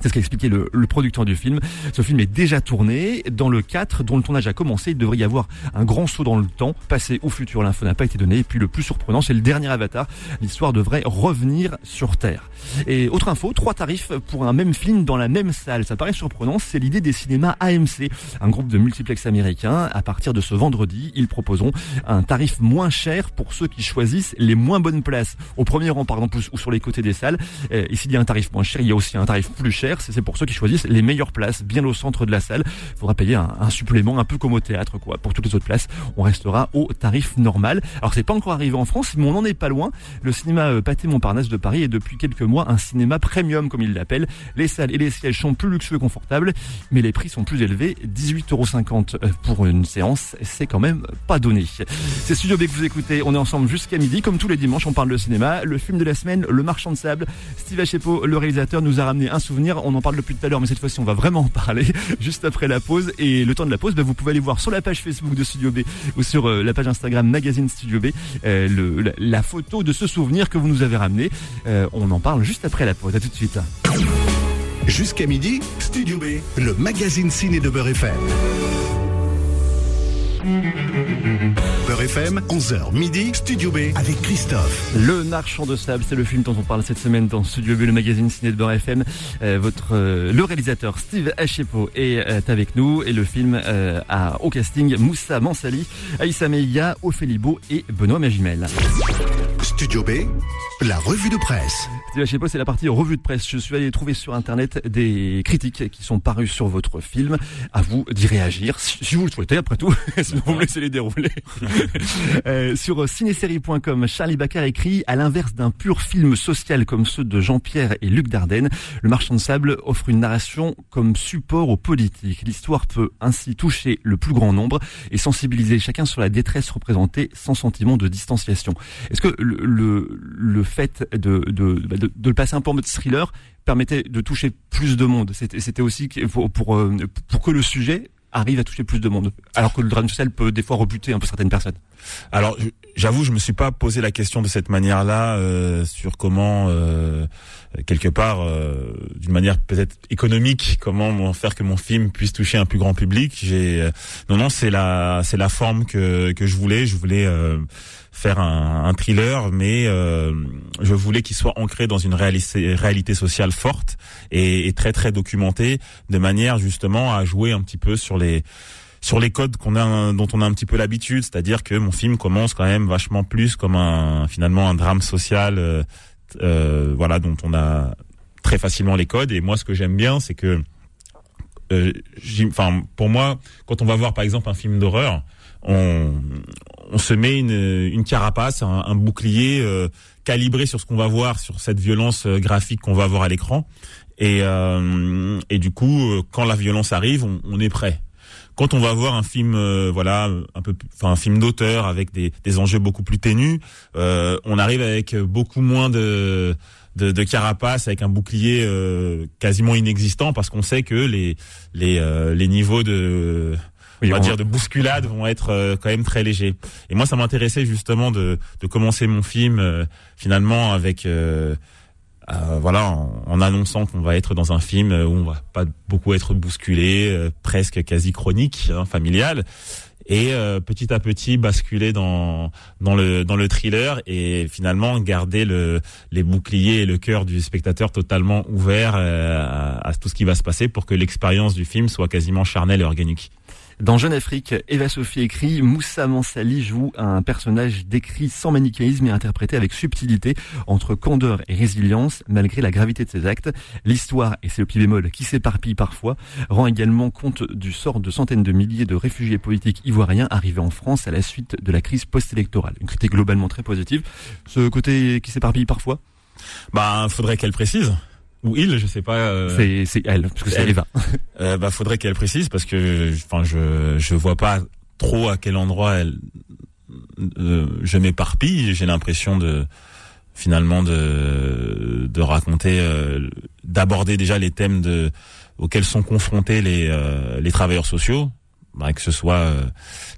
Speaker 2: c'est ce qu'a expliqué le, le, producteur du film. Ce film est déjà tourné. Dans le 4, dont le tournage a commencé, il devrait y avoir un grand saut dans le temps, passé au futur. L'info n'a pas été donnée. Et puis le plus surprenant, c'est le dernier Avatar. L'histoire devrait revenir sur Terre. Et autre info, trois tarifs pour un même film dans la même salle. Ça paraît surprenant. C'est l'idée des cinémas AMC, un groupe de multiplex américains. À partir de ce vendredi, ils proposeront un tarif moins cher pour ceux qui choisissent les moins bonnes places. Au premier rang, par exemple, ou sur les côtés des salles. Et s'il y a un tarif moins cher, il y a aussi un tarif plus cher c'est pour ceux qui choisissent les meilleures places, bien au centre de la salle. Il faudra payer un, supplément, un peu comme au théâtre, quoi. Pour toutes les autres places, on restera au tarif normal. Alors c'est pas encore arrivé en France, mais on n'en est pas loin. Le cinéma euh, Pâté Montparnasse de Paris est depuis quelques mois un cinéma premium, comme il l'appelle. Les salles et les sièges sont plus luxueux et confortables, mais les prix sont plus élevés. 18,50€ euh, pour une séance, c'est quand même pas donné. C'est Studio B que vous écoutez. On est ensemble jusqu'à midi, comme tous les dimanches. On parle de cinéma. Le film de la semaine, Le Marchand de Sable. Steve Achepo, le réalisateur, nous a ramené un souvenir on en parle depuis tout à l'heure, mais cette fois-ci, on va vraiment en parler juste après la pause. Et le temps de la pause, bah, vous pouvez aller voir sur la page Facebook de Studio B ou sur euh, la page Instagram Magazine Studio B euh, la, photo de ce souvenir que vous nous avez ramené. Euh, on en parle juste après la pause. À tout de suite.
Speaker 1: Jusqu'à midi, Studio B, le magazine ciné de Beurre FM. Beurre FM, 11h midi, Studio B avec Christophe.
Speaker 2: Le Marchand de Sable, c'est le film dont on parle cette semaine dans Studio B, le magazine ciné de Beurre FM. Euh, votre, euh, le réalisateur Steve Achepo est euh, avec nous et le film a au casting Moussa Mansali, Aïssa Meïga, Ophélie Beau et Benoît Magimel.
Speaker 1: Studio B, la revue de presse.
Speaker 2: Je sais pas, c'est la partie revue de presse. Je suis allé trouver sur internet des critiques qui sont parues sur votre film. À vous d'y réagir, si vous le souhaitez, après tout. Sinon vous me laissez les dérouler. euh, sur cinésérie.com, Charlie Baccar écrit À l'inverse d'un pur film social comme ceux de Jean-Pierre et Luc Dardenne, Le Marchand de Sable offre une narration comme support aux politiques. L'histoire peut ainsi toucher le plus grand nombre et sensibiliser chacun sur la détresse représentée sans sentiment de distanciation. Est-ce que le, fait de, de, le passer un peu en mode thriller permettait de toucher plus de monde? C'était aussi euh, pour que le sujet arrive à toucher plus de monde, alors que le drame social peut des fois rebuter un peu certaines personnes.
Speaker 3: Alors, j'avoue, je me suis pas posé la question de cette manière-là euh, sur comment, euh, quelque part, euh, d'une manière peut-être économique, comment faire que mon film puisse toucher un plus grand public. J'ai, euh, non, non, c'est la, c'est la forme que que je voulais. Je voulais euh, faire un, un, thriller, mais je voulais qu'il soit ancré dans une réalité, réalité sociale forte et, et très très documentée, de manière justement à jouer un petit peu sur les sur les codes qu'on a, dont on a un petit peu l'habitude, c'est-à-dire que mon film commence quand même vachement plus comme un finalement un drame social, euh, euh, voilà, dont on a très facilement les codes. Et moi, ce que j'aime bien, c'est que, euh, enfin, pour moi, quand on va voir par exemple un film d'horreur, on, on se met une, une carapace, un, bouclier euh, calibré sur ce qu'on va voir, sur cette violence euh, graphique qu'on va voir à l'écran. Et, euh, et du coup, quand la violence arrive, on, on est prêt quand on va voir un film, euh, voilà, un peu, enfin un film d'auteur avec des, des, enjeux beaucoup plus ténus, euh, on arrive avec beaucoup moins de de, de carapace, avec un bouclier euh, quasiment inexistant, parce qu'on sait que les les euh, les niveaux de on va dire de bousculade vont être euh, quand même très légers. Et moi, ça m'intéressait justement de, de commencer mon film finalement avec euh, voilà, en, en annonçant qu'on va être dans un film où on va pas beaucoup être bousculé, euh, presque quasi chronique, hein, familial, et euh, petit à petit basculer dans dans le dans le thriller et finalement garder le les boucliers et le cœur du spectateur totalement ouvert à, à tout ce qui va se passer pour que l'expérience du film soit quasiment charnelle et organique.
Speaker 2: Dans Jeune Afrique, Eva Sophie écrit Moussa Mansali joue un personnage décrit sans manichéisme et interprété avec subtilité entre candeur et résilience malgré la gravité de ses actes. L'histoire, et c'est le petit bémol qui s'éparpille parfois, rend également compte du sort de centaines de milliers de réfugiés politiques ivoiriens arrivés en France à la suite de la crise post-électorale. Une critique globalement très positive. Ce côté qui s'éparpille parfois?
Speaker 3: Bah, faudrait qu'elle précise ou il, je sais pas.
Speaker 2: Euh... C'est elle, parce que c'est Eva.
Speaker 3: euh, bah faudrait qu'elle précise parce que, enfin, je je vois pas trop à quel endroit elle, euh, je m'éparpille. J'ai l'impression de finalement de de raconter, euh, d'aborder déjà les thèmes de auxquels sont confrontés les euh, les travailleurs sociaux. Que ce soit euh,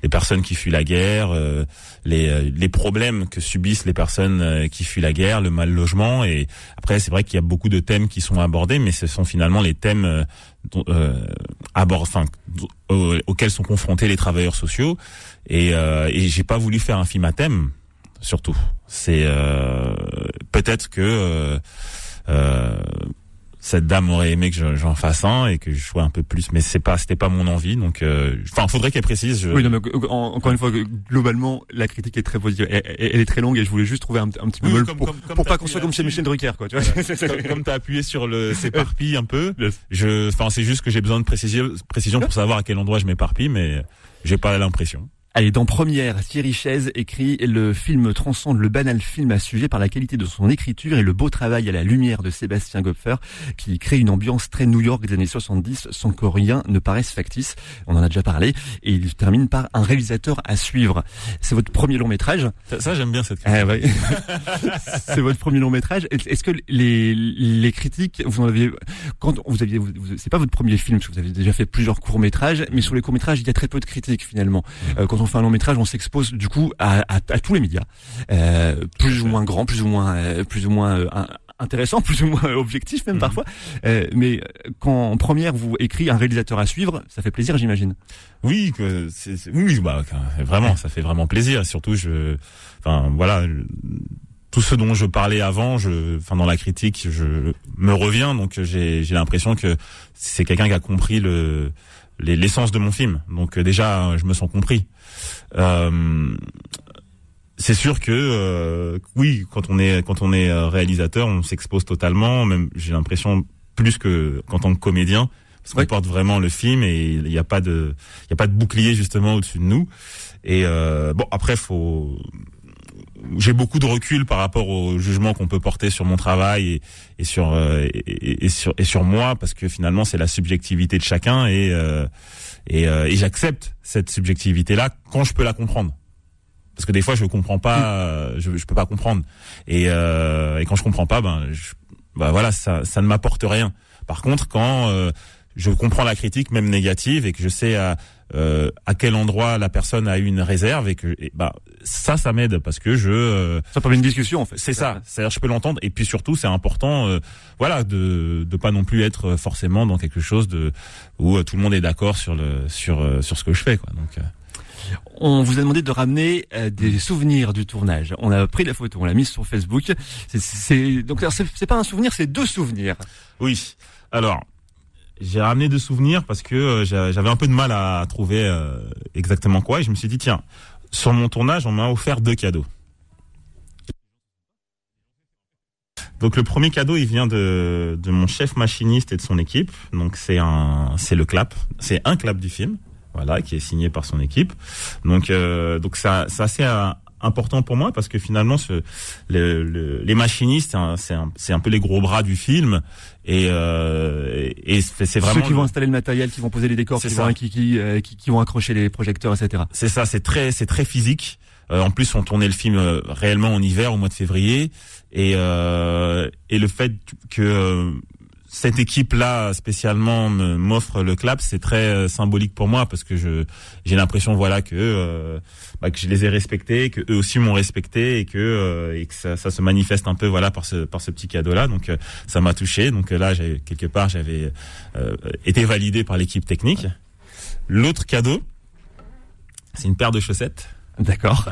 Speaker 3: les personnes qui fuient la guerre, euh, les, euh, les problèmes que subissent les personnes qui fuient la guerre, le mal logement. Et après, c'est vrai qu'il y a beaucoup de thèmes qui sont abordés, mais ce sont finalement les thèmes abord, enfin, auxquels sont confrontés les travailleurs sociaux. Et, et j'ai pas voulu faire un film à thème, surtout. C'est peut-être que cette dame aurait aimé que j'en fasse un et que je sois un peu plus mais c'est pas c'était pas mon envie donc euh, enfin faudrait qu'elle précise je...
Speaker 2: oui non, mais, encore une fois globalement la critique est très positive. Elle, elle est très longue et je voulais juste trouver un, un petit peu oui, pour, comme, comme pour pas qu'on soit comme chez Michel Drucker quoi tu vois.
Speaker 3: Comme, comme t'as appuyé sur le s'éparpille un peu. Je enfin c'est juste que j'ai besoin de précision précision pour savoir à quel endroit je m'éparpille mais j'ai pas l'impression
Speaker 2: Allez, dans Première, Thierry Chaise écrit Le film transcende le banal film à sujet par la qualité de son écriture et le beau travail à la lumière de Sébastien Gopfer qui crée une ambiance très New York des années 70 sans que rien ne paraisse factice. On en a déjà parlé. Et il termine par un réalisateur à suivre. C'est votre premier long métrage.
Speaker 3: Ça, ça j'aime bien cette
Speaker 2: ah, ouais. C'est votre premier long métrage. Est-ce que les, les critiques, vous en aviez, quand vous aviez, c'est pas votre premier film parce que vous avez déjà fait plusieurs courts métrages, mais sur les courts métrages, il y a très peu de critiques finalement. Euh, quand on fait un long métrage, on s'expose du coup à, à, à, tous les médias, euh, plus ou moins grands, plus ou moins, euh, plus ou moins euh, intéressant, plus ou moins objectif même mmh. parfois. Euh, mais quand en première vous écrit un réalisateur à suivre, ça fait plaisir, j'imagine.
Speaker 3: Oui, que c'est, oui, bah vraiment, ça fait vraiment plaisir. Surtout, je, enfin voilà. Tout ce dont je parlais avant, je, enfin dans la critique, je me reviens, donc j'ai, j'ai l'impression que c'est quelqu'un qui a compris le, l'essence de mon film. Donc déjà, je me sens compris. Euh, c'est sûr que euh, oui, quand on est quand on est euh, réalisateur, on s'expose totalement. Même j'ai l'impression plus que qu'en tant que comédien, parce qu'on porte vraiment le film et il n'y a pas de il y a pas de bouclier justement au-dessus de nous. Et euh, bon après faut j'ai beaucoup de recul par rapport au jugement qu'on peut porter sur mon travail et, et sur et, et, sur et sur moi parce que finalement c'est la subjectivité de chacun et et, et j'accepte cette subjectivité là quand je peux la comprendre parce que des fois je comprends pas, je, je peux pas comprendre. Et, euh, et quand je comprends pas, ben, je, ben voilà, ça, ça ne m'apporte rien. Par contre, quand euh, je comprends la critique, même négative, et que je sais à, euh, à quel endroit la personne a eu une réserve, et que bah ça, ça m'aide parce que je euh,
Speaker 2: ça permet une discussion en fait.
Speaker 3: C'est ça, c'est-à-dire je peux l'entendre, et puis surtout c'est important, euh, voilà, de de pas non plus être forcément dans quelque chose de où tout le monde est d'accord sur le sur sur ce que je fais, quoi. Donc
Speaker 2: on vous a demandé de ramener euh, des souvenirs du tournage. On a pris la photo, on l'a mise sur Facebook. C'est donc c'est pas un souvenir, c'est deux souvenirs.
Speaker 3: Oui. Alors, j'ai ramené deux souvenirs parce que euh, j'avais un peu de mal à trouver euh, exactement quoi et je me suis dit tiens, sur mon tournage, on m'a offert deux cadeaux. Donc le premier cadeau, il vient de, de mon chef machiniste et de son équipe. Donc c'est un, c'est le clap, c'est un clap du film voilà, qui est signé par son équipe. Donc, euh, donc ça, c'est assez important pour moi parce que finalement, ce, les machinistes, c'est un, un, peu les gros bras du film et, euh, et c'est vraiment
Speaker 2: ceux qui vont installer le matériel, qui vont poser les décors, qui vont, qui, qui, euh, qui, qui, vont accrocher les projecteurs, etc.
Speaker 3: C'est ça, c'est très, c'est très physique. Euh, en plus, on tournait le film réellement en hiver, au mois de février, et, euh, et le fait que cette équipe-là spécialement m'offre le clap, c'est très euh, symbolique pour moi parce que je j'ai l'impression voilà que euh, bah, que je les ai respectés, que eux aussi m'ont respecté et que euh, et que ça, ça, se manifeste un peu voilà par ce par ce petit cadeau-là. Donc ça m'a touché. Donc là, quelque part j'avais été validé par l'équipe technique. L'autre cadeau, c'est une paire de chaussettes.
Speaker 2: D'accord.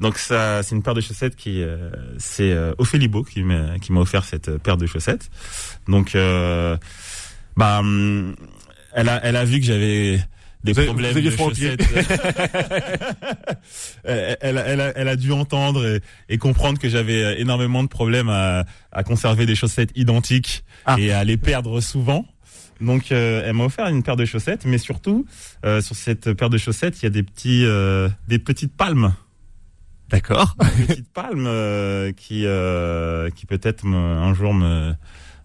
Speaker 3: Donc ça, c'est une paire de chaussettes qui, euh, c'est euh, Ophélie Beau qui m'a qui m'a offert cette euh, paire de chaussettes. Donc, euh, bah, hum, elle a elle a vu que j'avais des problèmes de chaussettes. elle, elle, elle, a, elle a dû entendre et, comprendre que j'avais énormément de problèmes à, à conserver des chaussettes identiques ah. et à les perdre souvent. Donc, euh, elle m'a offert une paire de chaussettes, mais surtout euh, sur cette paire de chaussettes, il y a des petits, euh, des petites palmes.
Speaker 2: D'accord.
Speaker 3: Des petites palmes qui, qui peut-être un jour me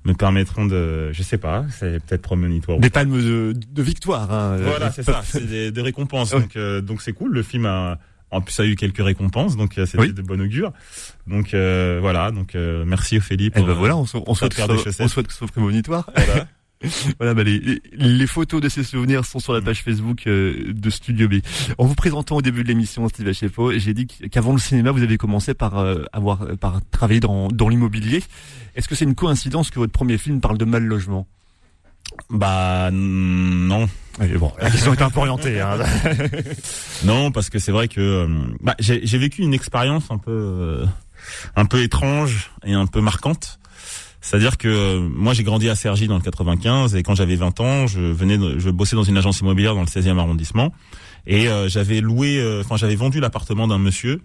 Speaker 3: me permettront de, je sais pas, c'est peut-être promonitoire.
Speaker 2: Des palmes de, de victoire. Hein,
Speaker 3: voilà, c'est ça, c'est des, des, récompenses. Donc, donc c'est cool. Le film a, en plus, a eu quelques récompenses, donc c'était de bon augure. Donc voilà, donc merci Ophélie
Speaker 2: pour. Eh ben voilà, on, on souhaite, on souhaite que ce soit prémonitoire. Voilà. voilà, bah les, les, photos de ces souvenirs sont sur la page Facebook euh, de Studio B. En vous présentant au début de l'émission, Steve Hachefo, j'ai dit qu'avant le cinéma, vous avez commencé par euh, avoir par travailler dans, dans l'immobilier. Est-ce que c'est une coïncidence que votre premier film parle de mal logement?
Speaker 3: Bah non.
Speaker 2: bon, la question est un peu orientée. Hein.
Speaker 3: non, parce que c'est vrai que euh, bah, j'ai vécu une expérience un peu un peu étrange et un peu marquante. C'est-à-dire que euh, moi j'ai grandi à Cergy dans le 95 et quand j'avais 20 ans, je venais je bossais dans une agence immobilière dans le 16e arrondissement et euh, j'avais loué euh, enfin j'avais vendu l'appartement d'un monsieur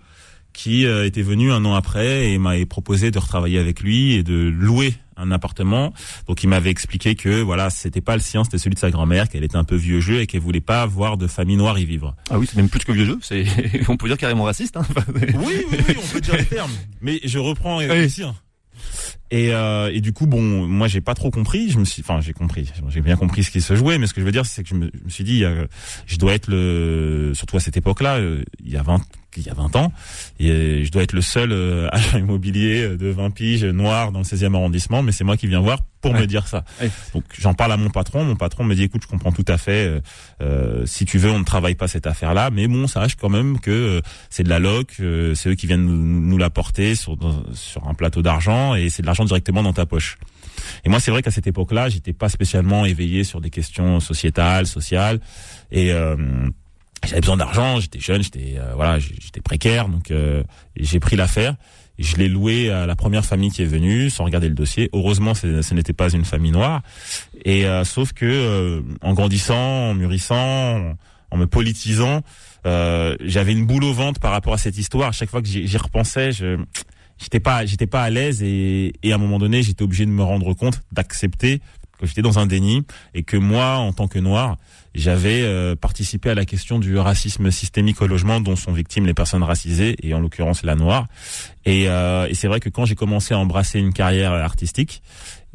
Speaker 3: qui était venu un an après et m'avait proposé de retravailler avec lui et de louer un appartement. Donc il m'avait expliqué que voilà, c'était pas le sien, c'était celui de sa grand-mère, qu'elle était un peu vieux jeu et qu'elle voulait pas voir de famille noire y vivre.
Speaker 2: Ah oui, c'est même plus que vieux jeu, c'est on peut dire carrément raciste hein.
Speaker 3: oui, oui, oui, on peut dire les termes. Mais je reprends ici. Et, euh, et du coup, bon, moi j'ai pas trop compris. Je me suis, enfin j'ai compris, j'ai bien compris ce qui se jouait, mais ce que je veux dire, c'est que je me, suis dit, je dois être le, surtout à cette époque-là, euh, il y a 20, il y a 20 ans. Et je dois être le seul euh, agent immobilier de 20 piges noir dans le 16e arrondissement, mais c'est moi qui viens voir pour me dire ça. Donc j'en parle à mon patron, mon patron me dit écoute, je comprends tout à fait euh, euh si tu veux, on ne travaille pas cette affaire-là, mais bon, sache quand même que euh, c'est de la loc, c'est eux qui viennent nous, nous l'apporter sur sur un plateau d'argent et c'est de l'argent directement dans ta poche. Et moi, c'est vrai qu'à cette époque-là, j'étais pas spécialement éveillé sur des questions sociétales, sociales et j'avais besoin d'argent, j'étais jeune, j'étais euh, voilà, j'étais précaire, donc euh, j'ai pris l'affaire. Je l'ai loué à la première famille qui est venue, sans regarder le dossier. Heureusement, ce n'était pas une famille noire. Et euh, sauf que en grandissant, en mûrissant, en me politisant. Euh, j'avais une boule au ventre par rapport à cette histoire. À chaque fois que j'y j'y repensais, je j'étais pas j'étais pas à l'aise et, et à un moment donné, j'étais obligé de me rendre compte, d'accepter que j'étais dans un déni et que moi, en tant que noir, j'avais euh, participé à la question du racisme systémique au logement dont sont victimes les personnes racisées et en l'occurrence la noire. Et, euh, et c'est vrai que quand j'ai commencé à embrasser une carrière artistique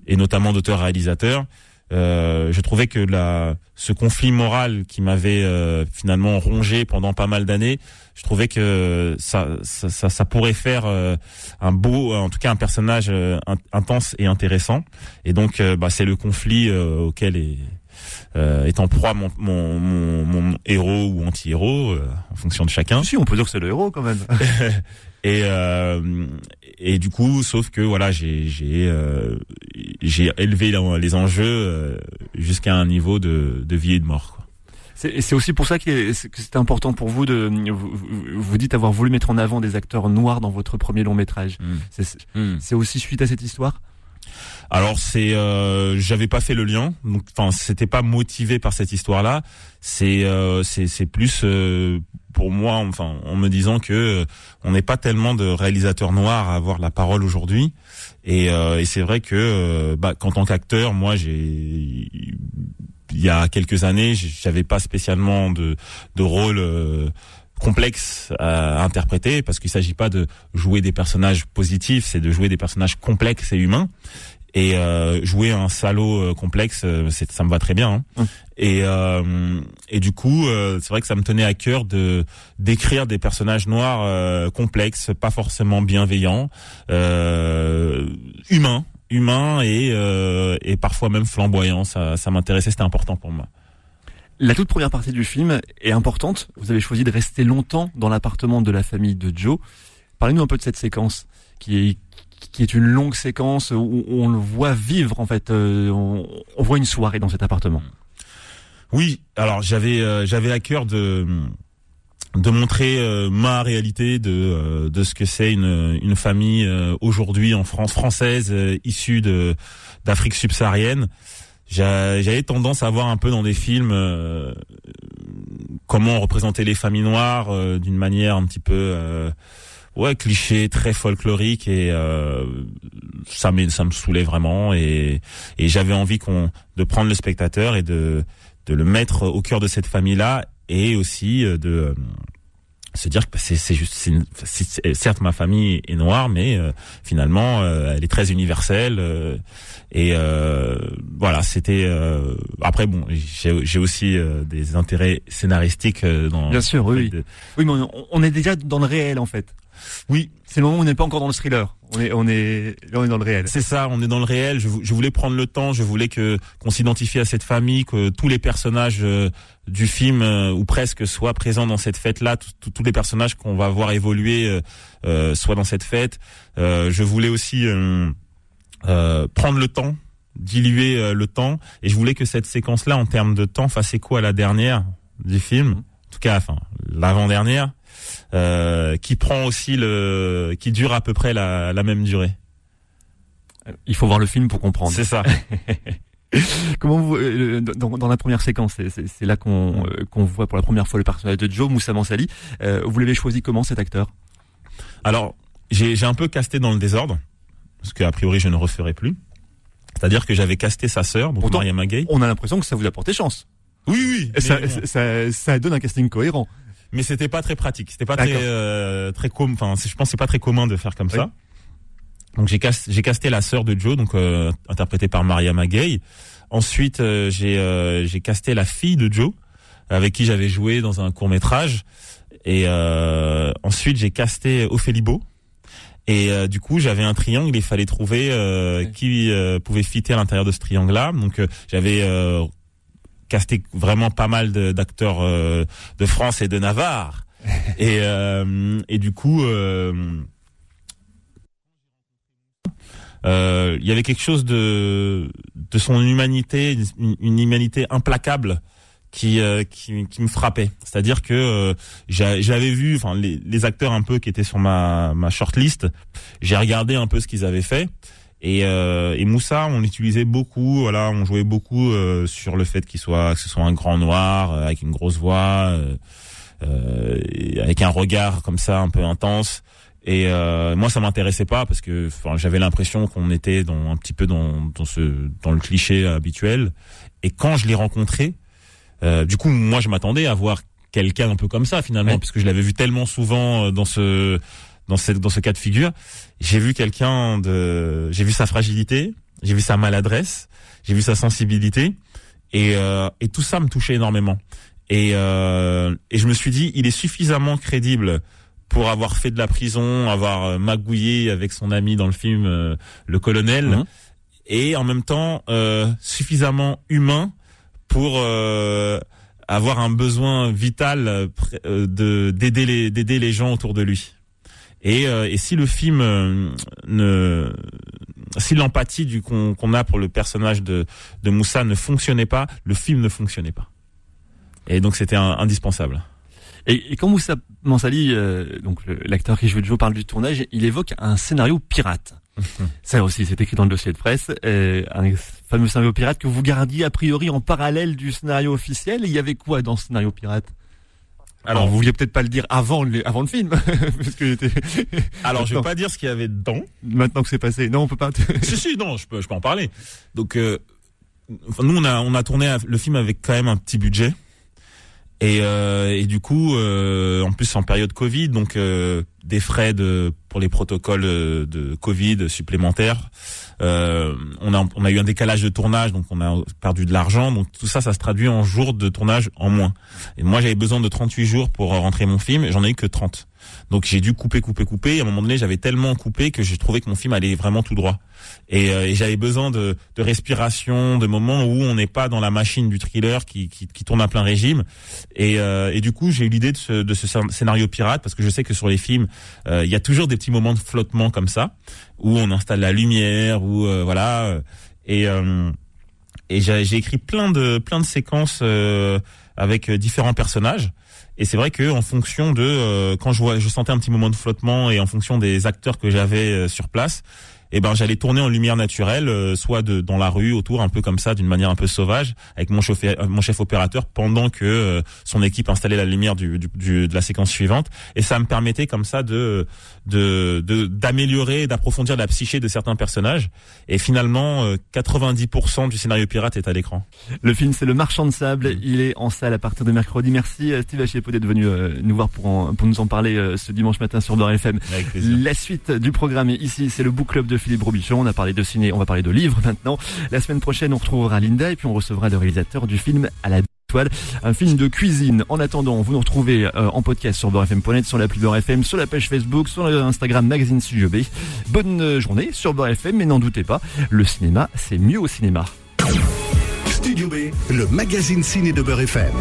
Speaker 3: et notamment d'auteur-réalisateur, euh, je trouvais que la, ce conflit moral qui m'avait euh, finalement rongé pendant pas mal d'années, je trouvais que ça, ça, ça, pourrait faire euh, un beau, en tout cas un personnage euh, in- intense et intéressant. Et donc, euh, bah, c'est le conflit euh, auquel est, euh, est en proie mon, mon, mon, mon héros ou anti-héros, euh, en fonction de chacun.
Speaker 2: Si, on peut dire que c'est le héros quand même.
Speaker 3: et euh, et du coup, sauf que voilà, j'ai j'ai euh, j'ai élevé les enjeux jusqu'à un niveau de, de vie et de mort. Quoi.
Speaker 2: C'est aussi pour ça que c'est important pour vous de vous, dites avoir voulu mettre en avant des acteurs noirs dans votre premier long métrage. C'est c'est aussi suite à cette histoire.
Speaker 3: Alors c'est, euh, j'avais pas fait le lien, donc enfin c'était pas motivé par cette histoire-là. C'est euh, c'est plus euh, pour moi, enfin en me disant que euh, on n'est pas tellement de réalisateurs noirs à avoir la parole aujourd'hui. Et, euh, et c'est vrai que euh, bah, qu'en tant qu'acteur, moi j'ai il y a quelques années, j'avais pas spécialement de de rôle. Complexe à interpréter parce qu'il s'agit pas de jouer des personnages positifs, c'est de jouer des personnages complexes et humains. Et euh, jouer un salaud euh, complexe, euh, c'est, ça me va très bien. hein. Et, euh, et du coup, euh, c'est vrai que ça me tenait à cœur de d'écrire des personnages noirs euh, complexes, pas forcément bienveillants, euh, humains, humains et euh, et parfois même flamboyants. Ça, ça m'intéressait, c'était important pour moi.
Speaker 2: La toute première partie du film est importante. Vous avez choisi de rester longtemps dans l'appartement de la famille de Joe. Parlez-nous un peu de cette séquence qui est qui est une longue séquence où on le voit vivre en fait. euh, on, voit une soirée dans cet appartement.
Speaker 3: Oui, alors j'avais euh, j'avais à cœur de de montrer euh, ma réalité de euh, de ce que c'est une une famille aujourd'hui en France française issue d'Afrique subsaharienne. J'a- J'avais tendance à voir un peu dans des films euh, comment représenter les familles noires euh, d'une manière un petit peu euh, ouais cliché, très folklorique et euh, ça me ça me saoulait vraiment et et j'avais envie qu'on de prendre le spectateur et de de le mettre au cœur de cette famille là et aussi euh, de se dire que c'est juste c'est certes ma famille est noire mais euh, finalement euh, elle est très universelle euh, et euh, voilà c'était euh, après bon j'ai j'ai aussi euh, des intérêts scénaristiques euh, dans
Speaker 2: Bien sûr, oui.
Speaker 3: de-
Speaker 2: Oui, mais on, on est déjà dans le réel en fait.
Speaker 3: Oui.
Speaker 2: C'est le moment où on n'est pas encore dans le thriller. On est, on est, là, on est dans le réel.
Speaker 3: C'est ça, on est dans le réel. Je, vou- je voulais prendre le temps, je voulais que qu'on s'identifie à cette famille, que tous les personnages euh, du film euh, ou presque soient présents dans cette fête-là, tous- les personnages qu'on va voir évoluer euh, soient dans cette fête. Je voulais aussi prendre le temps, diluer le temps, et je voulais que cette séquence-là, en termes de temps, fasse écho à la dernière du film, en tout cas, enfin l'avant-dernière, euh, qui prend aussi le, qui dure à peu près la, la même durée.
Speaker 2: Il faut voir le film pour comprendre.
Speaker 3: C'est ça.
Speaker 2: Comment vous, euh, dans, dans la première séquence, c'est- là qu'on euh, qu'on voit pour la première fois le personnage de Joe Moussa Mansali. Euh, vous l'avez choisi comment cet acteur?
Speaker 3: Alors, j'ai un peu casté dans le désordre, parce qu'a priori je ne referai plus. C'est-à-dire que j'avais casté sa sœur, donc
Speaker 2: Pourtant. On a l'impression que ça vous a porté chance.
Speaker 3: Oui, oui.
Speaker 2: Ça,
Speaker 3: bon.
Speaker 2: ça, ça donne un casting cohérent.
Speaker 3: Mais c'était pas très pratique. C'était pas très euh, très com. Enfin, je pense que c'est pas très commun de faire comme ça. Donc j'ai casté, j'ai casté la sœur de Joe, donc euh, interprétée par Mariama Gay. Ensuite, euh, j'ai euh, j'ai casté la fille de Joe, avec qui j'avais joué dans un court métrage. Et euh, ensuite, j'ai casté Ophélie Beau. Et euh, du coup, j'avais un triangle. Il fallait trouver euh, qui euh, pouvait fitter à l'intérieur de ce triangle-là. Donc, euh, j'avais euh, casté vraiment pas mal d'acteurs euh, de France et de Navarre. et, euh, et du coup, euh, euh, il y avait quelque chose de de son humanité, une, une humanité implacable qui euh, qui, qui me frappait. C'est-à-dire que euh, j'a- j'avais vu, enfin les, les acteurs un peu qui étaient sur ma ma shortlist, j'ai regardé un peu ce qu'ils avaient fait Et, euh, et Moussa, on l'utilisait beaucoup. Voilà, on jouait beaucoup euh, sur le fait qu'il soit, que ce soit un grand noir euh, avec une grosse voix, euh, euh, avec un regard comme ça un peu intense. Et euh, moi, ça m'intéressait pas parce que enfin, j'avais l'impression qu'on était dans un petit peu dans, dans ce dans le cliché habituel. Et quand je l'ai rencontré, euh, du coup, moi, je m'attendais à voir quelqu'un un peu comme ça finalement,
Speaker 2: Ouais.
Speaker 3: puisque je l'avais vu tellement souvent dans ce dans ce dans ce cas de figure. J'ai vu quelqu'un de, j'ai vu sa fragilité, j'ai vu sa maladresse, j'ai vu sa sensibilité, et euh, et tout ça me touchait énormément. Et euh, et je me suis dit, il est suffisamment crédible pour avoir fait de la prison, avoir euh, magouillé avec son ami dans le film euh, Le Colonel,
Speaker 2: Mhm.
Speaker 3: et en même temps euh, suffisamment humain pour euh, avoir un besoin vital de d'aider les d'aider les gens autour de lui. Et, euh, et si le film euh, ne si l'empathie du qu'on a pour le personnage de de Moussa ne fonctionnait pas, le film ne fonctionnait pas. Et donc c'était indispensable.
Speaker 2: Et, et quand Moussa Mansali, euh, donc l'acteur qui joue Joe, parle du tournage, il évoque un scénario pirate. Ça aussi, c'est écrit dans le dossier de presse. euh, un fameux scénario pirate que vous gardiez a priori en parallèle du scénario officiel. Il y avait quoi dans ce scénario pirate? Alors,
Speaker 3: Alors-
Speaker 2: vous vouliez peut-être pas le dire avant le, avant le film, parce que j'étais-
Speaker 3: Alors je vais pas dire ce qu'il y avait dedans.
Speaker 2: Maintenant que c'est passé, non, on peut pas.
Speaker 3: si si non, je peux je peux en parler. Donc euh, nous on a on a tourné le film avec quand même un petit budget. Et, euh, et du coup, euh, en plus en période Covid, donc euh, des frais de pour les protocoles euh, de Covid supplémentaires. Euh, on a on a eu un décalage de tournage, donc on a perdu de l'argent. Donc tout ça, ça se traduit en jours de tournage en moins. Et moi, j'avais besoin de 38 jours pour rentrer mon film, j'en ai eu que 30. Donc j'ai dû couper, couper, couper. Et à un moment donné, j'avais tellement coupé que j'ai trouvé que mon film allait vraiment tout droit. Et, euh, et j'avais besoin de, de respiration, de moments où on n'est pas dans la machine du thriller qui, qui, qui tourne à plein régime. Et, euh, et du coup, j'ai eu l'idée de ce, de ce scénario pirate parce que je sais que sur les films, euh, il y a toujours des petits moments de flottement comme ça, où on installe la lumière, où euh, voilà. Et, euh, et j'ai écrit plein de plein de séquences avec différents personnages. Et c'est vrai que en fonction de euh, quand je vois, je sentais un petit moment de flottement et en fonction des acteurs que j'avais euh, sur place, eh ben j'allais tourner en lumière naturelle, euh, soit de, dans la rue autour, un peu comme ça, d'une manière un peu sauvage, avec mon chef, mon chef opérateur, pendant que euh, son équipe installait la lumière du, du, du- de la séquence suivante. Et ça me permettait comme ça de de de- d'améliorer, d'approfondir la psyché de certains personnages. Et finalement, euh, 90% du scénario pirate est à l'écran.
Speaker 2: Le film, c'est Le Marchand de Sable. Il est en salle à partir de mercredi. Merci euh, Steve Hachiepot d'être venu euh, nous voir pour, en- pour nous en parler euh, ce dimanche matin sur Beurre FM. La suite du programme ici, c'est le book club de Philippe Robichon. On a parlé de ciné, on va parler de livres maintenant. La semaine prochaine, on retrouvera Linda et puis on recevra le réalisateur du film à la toile, un film de cuisine. En attendant, vous nous retrouvez euh, en podcast sur beurrefm.net, sur l'appli Beurre FM, sur la page Facebook, sur Instagram Magazine Studio B. Bonne euh, journée sur Beurre FM, mais n'en doutez pas, le cinéma, c'est mieux au cinéma.
Speaker 1: Studio B, le magazine ciné de Beurre FM.